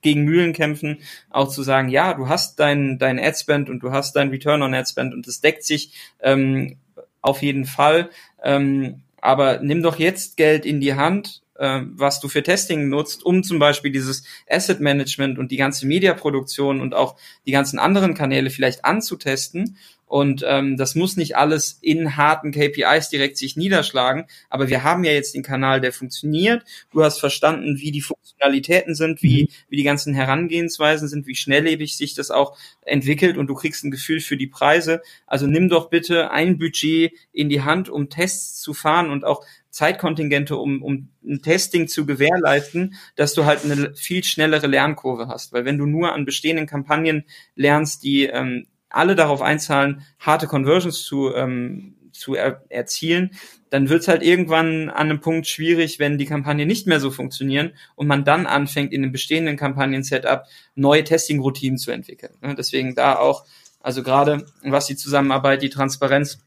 gegen Mühlen kämpfen, auch zu sagen, ja, du hast dein, dein Adspend und du hast dein Return on Adspend und das deckt sich ähm, auf jeden Fall. Ähm, aber nimm doch jetzt Geld in die Hand äh, was du für Testing nutzt, um zum Beispiel dieses Asset Management und die ganze Mediaproduktion und auch die ganzen anderen Kanäle vielleicht anzutesten. Und ähm, das muss nicht alles in harten KPIs direkt sich niederschlagen, aber wir haben ja jetzt den Kanal, der funktioniert. Du hast verstanden, wie die Funktionalitäten sind, wie, mhm. wie die ganzen Herangehensweisen sind, wie schnelllebig sich das auch entwickelt und du kriegst ein Gefühl für die Preise. Also nimm doch bitte ein Budget in die Hand, um Tests zu fahren und auch Zeitkontingente, um, um ein Testing zu gewährleisten, dass du halt eine viel schnellere Lernkurve hast. Weil wenn du nur an bestehenden Kampagnen lernst, die ähm, alle darauf einzahlen, harte Conversions zu, ähm, zu er erzielen, dann wird es halt irgendwann an einem Punkt schwierig, wenn die Kampagnen nicht mehr so funktionieren und man dann anfängt, in dem bestehenden Kampagnen-Setup neue Testing-Routinen zu entwickeln. Deswegen da auch, also gerade was die Zusammenarbeit, die Transparenz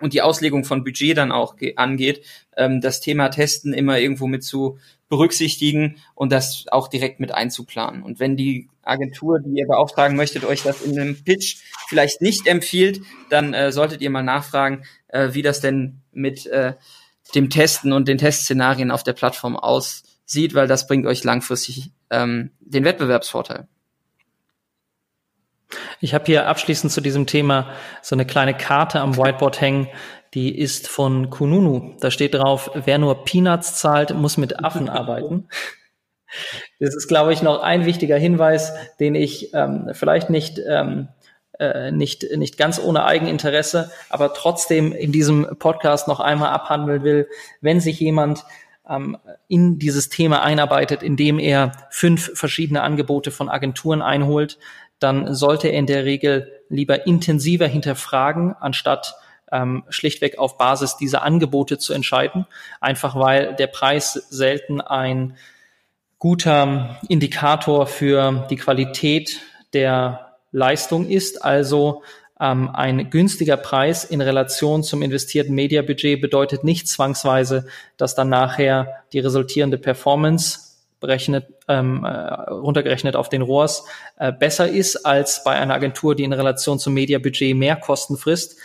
und die Auslegung von Budget dann auch angeht, ähm, das Thema Testen immer irgendwo mit zu berücksichtigen und das auch direkt mit einzuplanen. Und wenn die Agentur, die ihr beauftragen möchtet, euch das in einem Pitch vielleicht nicht empfiehlt, dann äh, solltet ihr mal nachfragen, äh, wie das denn mit äh, dem Testen und den Testszenarien auf der Plattform aussieht, weil das bringt euch langfristig ähm, den Wettbewerbsvorteil. Ich habe hier abschließend zu diesem Thema so eine kleine Karte am Whiteboard hängen. Die ist von Kununu. Da steht drauf, wer nur Peanuts zahlt, muss mit Affen arbeiten. Das ist, glaube ich, noch ein wichtiger Hinweis, den ich ähm, vielleicht nicht, ähm, äh, nicht, nicht ganz ohne Eigeninteresse, aber trotzdem in diesem Podcast noch einmal abhandeln will. Wenn sich jemand ähm, in dieses Thema einarbeitet, indem er fünf verschiedene Angebote von Agenturen einholt, dann sollte er in der Regel lieber intensiver hinterfragen, anstatt ähm, schlichtweg auf Basis dieser Angebote zu entscheiden, einfach weil der Preis selten ein guter Indikator für die Qualität der Leistung ist. Also ähm, ein günstiger Preis in Relation zum investierten Mediabudget bedeutet nicht zwangsweise, dass dann nachher die resultierende Performance berechnet, ähm, äh, runtergerechnet auf den ROAS äh, besser ist als bei einer Agentur, die in Relation zum Mediabudget mehr Kosten frisst.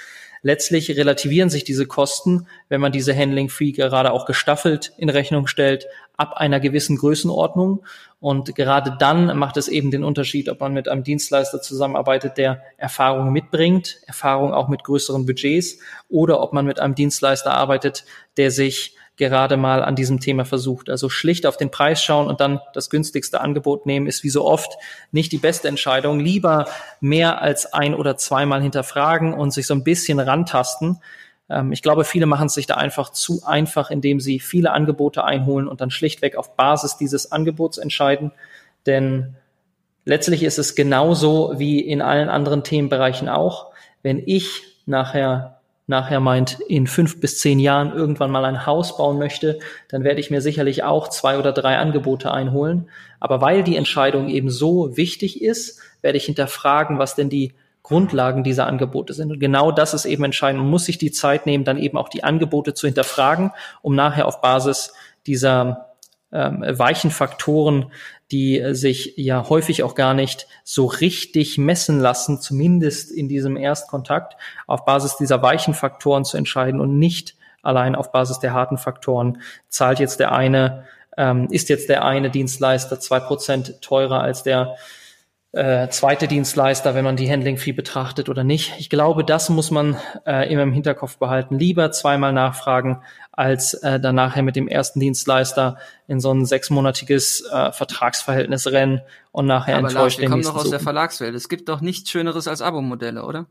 Letztlich relativieren sich diese Kosten, wenn man diese Handling Fee gerade auch gestaffelt in Rechnung stellt, ab einer gewissen Größenordnung. Und gerade dann macht es eben den Unterschied, ob man mit einem Dienstleister zusammenarbeitet, der Erfahrung mitbringt, Erfahrung auch mit größeren Budgets, oder ob man mit einem Dienstleister arbeitet, der sich gerade mal an diesem Thema versucht. Also schlicht auf den Preis schauen und dann das günstigste Angebot nehmen, ist wie so oft nicht die beste Entscheidung. Lieber mehr als ein oder zweimal hinterfragen und sich so ein bisschen rantasten. Ähm, ich glaube, viele machen es sich da einfach zu einfach, indem sie viele Angebote einholen und dann schlichtweg auf Basis dieses Angebots entscheiden. Denn letztlich ist es genauso wie in allen anderen Themenbereichen auch. Wenn ich nachher nachher meint, in fünf bis zehn Jahren irgendwann mal ein Haus bauen möchte, dann werde ich mir sicherlich auch zwei oder drei Angebote einholen. Aber weil die Entscheidung eben so wichtig ist, werde ich hinterfragen, was denn die Grundlagen dieser Angebote sind. Und genau das ist eben entscheidend. Man muss sich die Zeit nehmen, dann eben auch die Angebote zu hinterfragen, um nachher auf Basis dieser ähm, weichen Faktoren die äh, sich ja häufig auch gar nicht so richtig messen lassen, zumindest in diesem Erstkontakt, auf Basis dieser weichen Faktoren zu entscheiden und nicht allein auf Basis der harten Faktoren. Zahlt jetzt der eine, ähm, ist jetzt der eine Dienstleister zwei Prozent teurer als der äh, zweite Dienstleister, wenn man die Handling-Fee betrachtet oder nicht. Ich glaube, das muss man äh, immer im Hinterkopf behalten. Lieber zweimal nachfragen, als äh, dann nachher mit dem ersten Dienstleister in so ein sechsmonatiges äh, Vertragsverhältnis rennen und nachher Aber enttäuscht Lars, wir den kommen doch aus der suchen. Verlagswelt. Es gibt doch nichts Schöneres als Abo-Modelle, oder?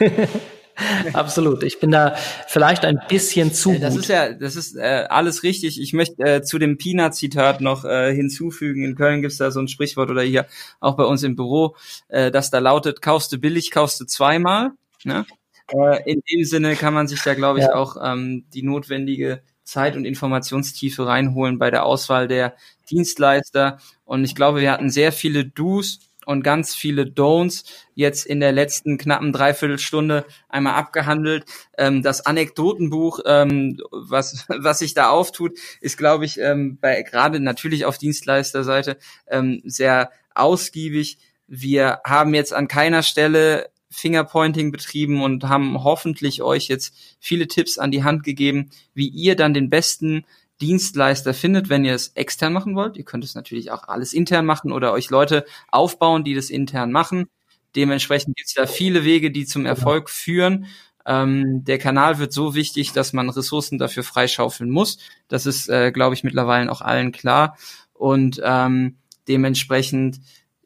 Absolut. Ich bin da vielleicht ein bisschen zu Äh, Das gut. ist ja, das ist äh, alles richtig. Ich möchte äh, zu dem Peanut-Zitat noch äh, hinzufügen. In Köln gibt's da so ein Sprichwort oder hier auch bei uns im Büro, äh, das da lautet: Kaufst du billig, kaufst du zweimal. Ne? Äh, in dem Sinne kann man sich da, glaube ich, Ja. auch ähm, die notwendige Zeit und Informationstiefe reinholen bei der Auswahl der Dienstleister. Und ich glaube, wir hatten sehr viele Do's und ganz viele Don'ts jetzt in der letzten knappen Dreiviertelstunde einmal abgehandelt. Ähm, das Anekdotenbuch, ähm, was, was sich da auftut, ist, glaube ich, ähm, bei gerade natürlich auf Dienstleisterseite ähm, sehr ausgiebig. Wir haben jetzt an keiner Stelle Fingerpointing betrieben und haben hoffentlich euch jetzt viele Tipps an die Hand gegeben, wie ihr dann den besten Dienstleister findet, wenn ihr es extern machen wollt. Ihr könnt es natürlich auch alles intern machen oder euch Leute aufbauen, die das intern machen. Dementsprechend gibt es da viele Wege, die zum Erfolg führen. Ähm, der Kanal wird so wichtig, dass man Ressourcen dafür freischaufeln muss. Das ist, äh, glaube ich, mittlerweile auch allen klar. Und ähm, dementsprechend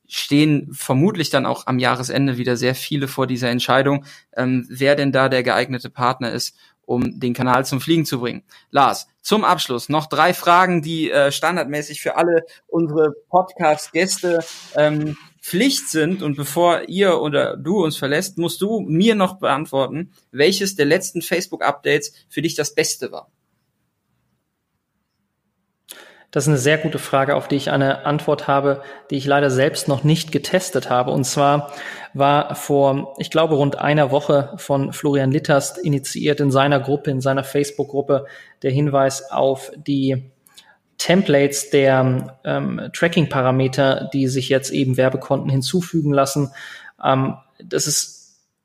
stehen vermutlich dann auch am Jahresende wieder sehr viele vor dieser Entscheidung, ähm, wer denn da der geeignete Partner ist, um den Kanal zum Fliegen zu bringen. Lars, zum Abschluss noch drei Fragen, die äh, standardmäßig für alle unsere Podcast-Gäste ähm, Pflicht sind. Und bevor ihr oder du uns verlässt, musst du mir noch beantworten, welches der letzten Facebook-Updates für dich das Beste war. Das ist eine sehr gute Frage, auf die ich eine Antwort habe, die ich leider selbst noch nicht getestet habe. Und zwar war vor, ich glaube, rund einer Woche von Florian Litterst initiiert in seiner Gruppe, in seiner Facebook-Gruppe, der Hinweis auf die Templates der ähm, Tracking-Parameter, die sich jetzt eben Werbekonten hinzufügen lassen. Ähm, das ist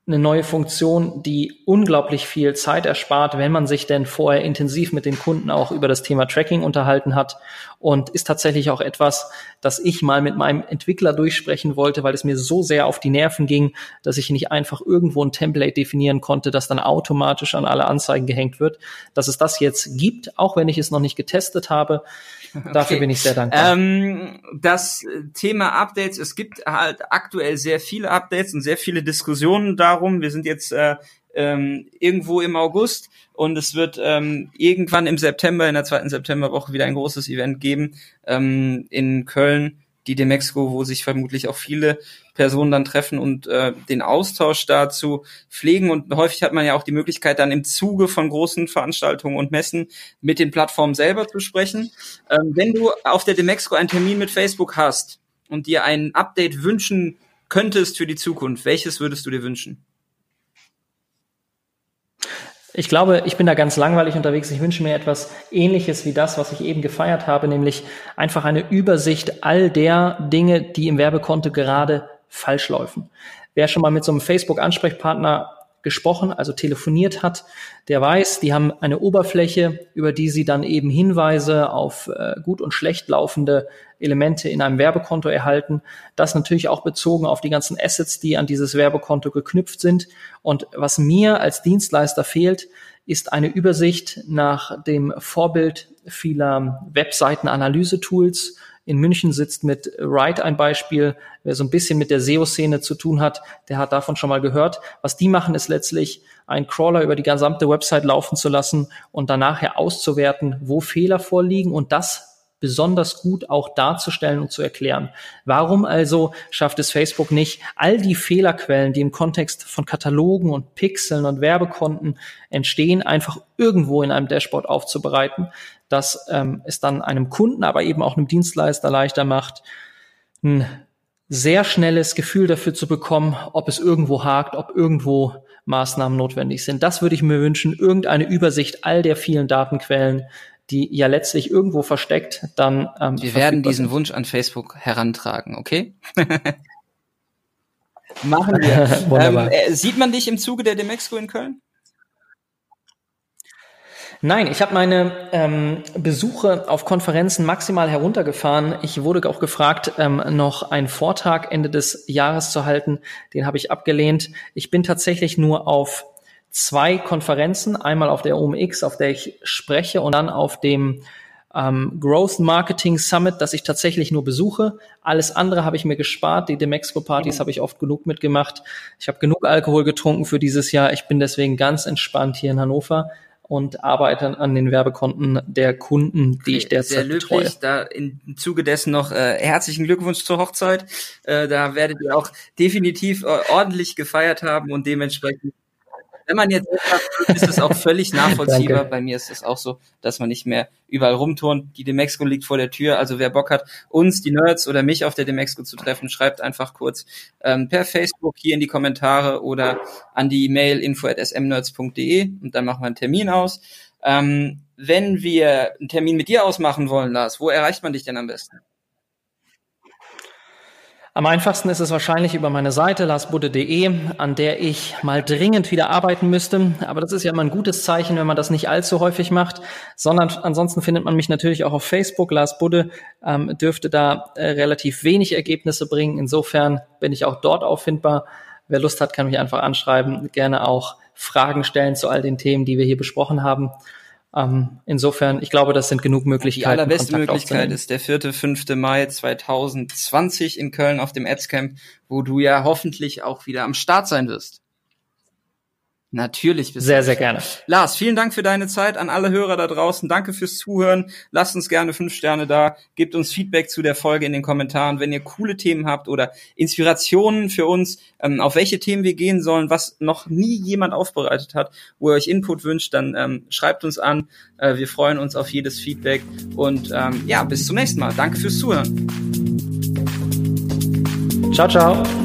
eine neue Funktion, die unglaublich viel Zeit erspart, wenn man sich denn vorher intensiv mit den Kunden auch über das Thema Tracking unterhalten hat und ist tatsächlich auch etwas, das ich mal mit meinem Entwickler durchsprechen wollte, weil es mir so sehr auf die Nerven ging, dass ich nicht einfach irgendwo ein Template definieren konnte, das dann automatisch an alle Anzeigen gehängt wird. Dass es das jetzt gibt, auch wenn ich es noch nicht getestet habe, dafür Okay. bin ich sehr dankbar. Ähm, das Thema Updates, es gibt halt aktuell sehr viele Updates und sehr viele Diskussionen darum. Wir sind jetzt äh, ähm, irgendwo im August und es wird ähm, irgendwann im September, in der zweiten Septemberwoche wieder ein großes Event geben ähm, in Köln, die Demexco, wo sich vermutlich auch viele Personen dann treffen und äh, den Austausch dazu pflegen. Und häufig hat man ja auch die Möglichkeit, dann im Zuge von großen Veranstaltungen und Messen mit den Plattformen selber zu sprechen. Ähm, wenn du auf der Demexco einen Termin mit Facebook hast und dir ein Update wünschen könntest für die Zukunft, welches würdest du dir wünschen? Ich glaube, ich bin da ganz langweilig unterwegs. Ich wünsche mir etwas Ähnliches wie das, was ich eben gefeiert habe, nämlich einfach eine Übersicht all der Dinge, die im Werbekonto gerade falsch laufen. Wer schon mal mit so einem Facebook-Ansprechpartner gesprochen, also telefoniert hat, der weiß, die haben eine Oberfläche, über die sie dann eben Hinweise auf äh, gut und schlecht laufende Elemente in einem Werbekonto erhalten. Das natürlich auch bezogen auf die ganzen Assets, die an dieses Werbekonto geknüpft sind. Und was mir als Dienstleister fehlt, ist eine Übersicht nach dem Vorbild vieler Webseitenanalyse-Tools. In München sitzt mit Write ein Beispiel. Wer so ein bisschen mit der SEO-Szene zu tun hat, der hat davon schon mal gehört. Was die machen, ist letztlich einen Crawler über die gesamte Website laufen zu lassen und dann nachher auszuwerten, wo Fehler vorliegen und das besonders gut auch darzustellen und zu erklären. Warum also schafft es Facebook nicht, all die Fehlerquellen, die im Kontext von Katalogen und Pixeln und Werbekonten entstehen, einfach irgendwo in einem Dashboard aufzubereiten, das ähm, es dann einem Kunden, aber eben auch einem Dienstleister leichter macht, ein sehr schnelles Gefühl dafür zu bekommen, ob es irgendwo hakt, ob irgendwo Maßnahmen notwendig sind. Das würde ich mir wünschen, irgendeine Übersicht all der vielen Datenquellen, die ja letztlich irgendwo versteckt dann. Ähm, Wir werden diesen sind. Wunsch an Facebook herantragen, okay? Machen wir. ähm, äh, sieht man dich im Zuge der Demexco in Köln? Nein, ich habe meine ähm, Besuche auf Konferenzen maximal heruntergefahren. Ich wurde auch gefragt, ähm, noch einen Vortrag Ende des Jahres zu halten. Den habe ich abgelehnt. Ich bin tatsächlich nur auf zwei Konferenzen, einmal auf der OMX, auf der ich spreche, und dann auf dem ähm, Growth Marketing Summit, das ich tatsächlich nur besuche. Alles andere habe ich mir gespart. Die Demexco Partys mhm. habe ich oft genug mitgemacht. Ich habe genug Alkohol getrunken für dieses Jahr. Ich bin deswegen ganz entspannt hier in Hannover und arbeite an den Werbekonten der Kunden, die ich derzeit Sehr löblich. betreue. Da im Zuge dessen noch äh, herzlichen Glückwunsch zur Hochzeit. Äh, da werdet ihr auch definitiv äh, ordentlich gefeiert haben und dementsprechend wenn man jetzt ist es auch völlig nachvollziehbar. Bei mir ist es auch so, dass man nicht mehr überall rumturnt. Die Demexco liegt vor der Tür. Also wer Bock hat, uns, die Nerds oder mich auf der Demexco zu treffen, schreibt einfach kurz ähm, per Facebook hier in die Kommentare oder an die E-Mail info@smnerds.de und dann machen wir einen Termin aus. Ähm, wenn wir einen Termin mit dir ausmachen wollen, Lars, wo erreicht man dich denn am besten? Am einfachsten ist es wahrscheinlich über meine Seite larsbudde.de, an der ich mal dringend wieder arbeiten müsste. Aber das ist ja immer ein gutes Zeichen, wenn man das nicht allzu häufig macht. Sondern ansonsten findet man mich natürlich auch auf Facebook. Lars Budde ähm, dürfte da äh, relativ wenig Ergebnisse bringen. Insofern bin ich auch dort auffindbar. Wer Lust hat, kann mich einfach anschreiben. Gerne auch Fragen stellen zu all den Themen, die wir hier besprochen haben. Ähm, insofern, ich glaube, das sind genug Möglichkeiten. Die allerbeste Möglichkeit ist der 4., 5. Mai 2020 in Köln auf dem Adscamp, wo du ja hoffentlich auch wieder am Start sein wirst. Natürlich. Sehr, sehr gerne. Lars, vielen Dank für deine Zeit an alle Hörer da draußen. Danke fürs Zuhören. Lasst uns gerne fünf Sterne da. Gebt uns Feedback zu der Folge in den Kommentaren. Wenn ihr coole Themen habt oder Inspirationen für uns, ähm, auf welche Themen wir gehen sollen, was noch nie jemand aufbereitet hat, wo ihr euch Input wünscht, dann ähm, schreibt uns an. Äh, wir freuen uns auf jedes Feedback. Und ähm, ja, bis zum nächsten Mal. Danke fürs Zuhören. Ciao, ciao.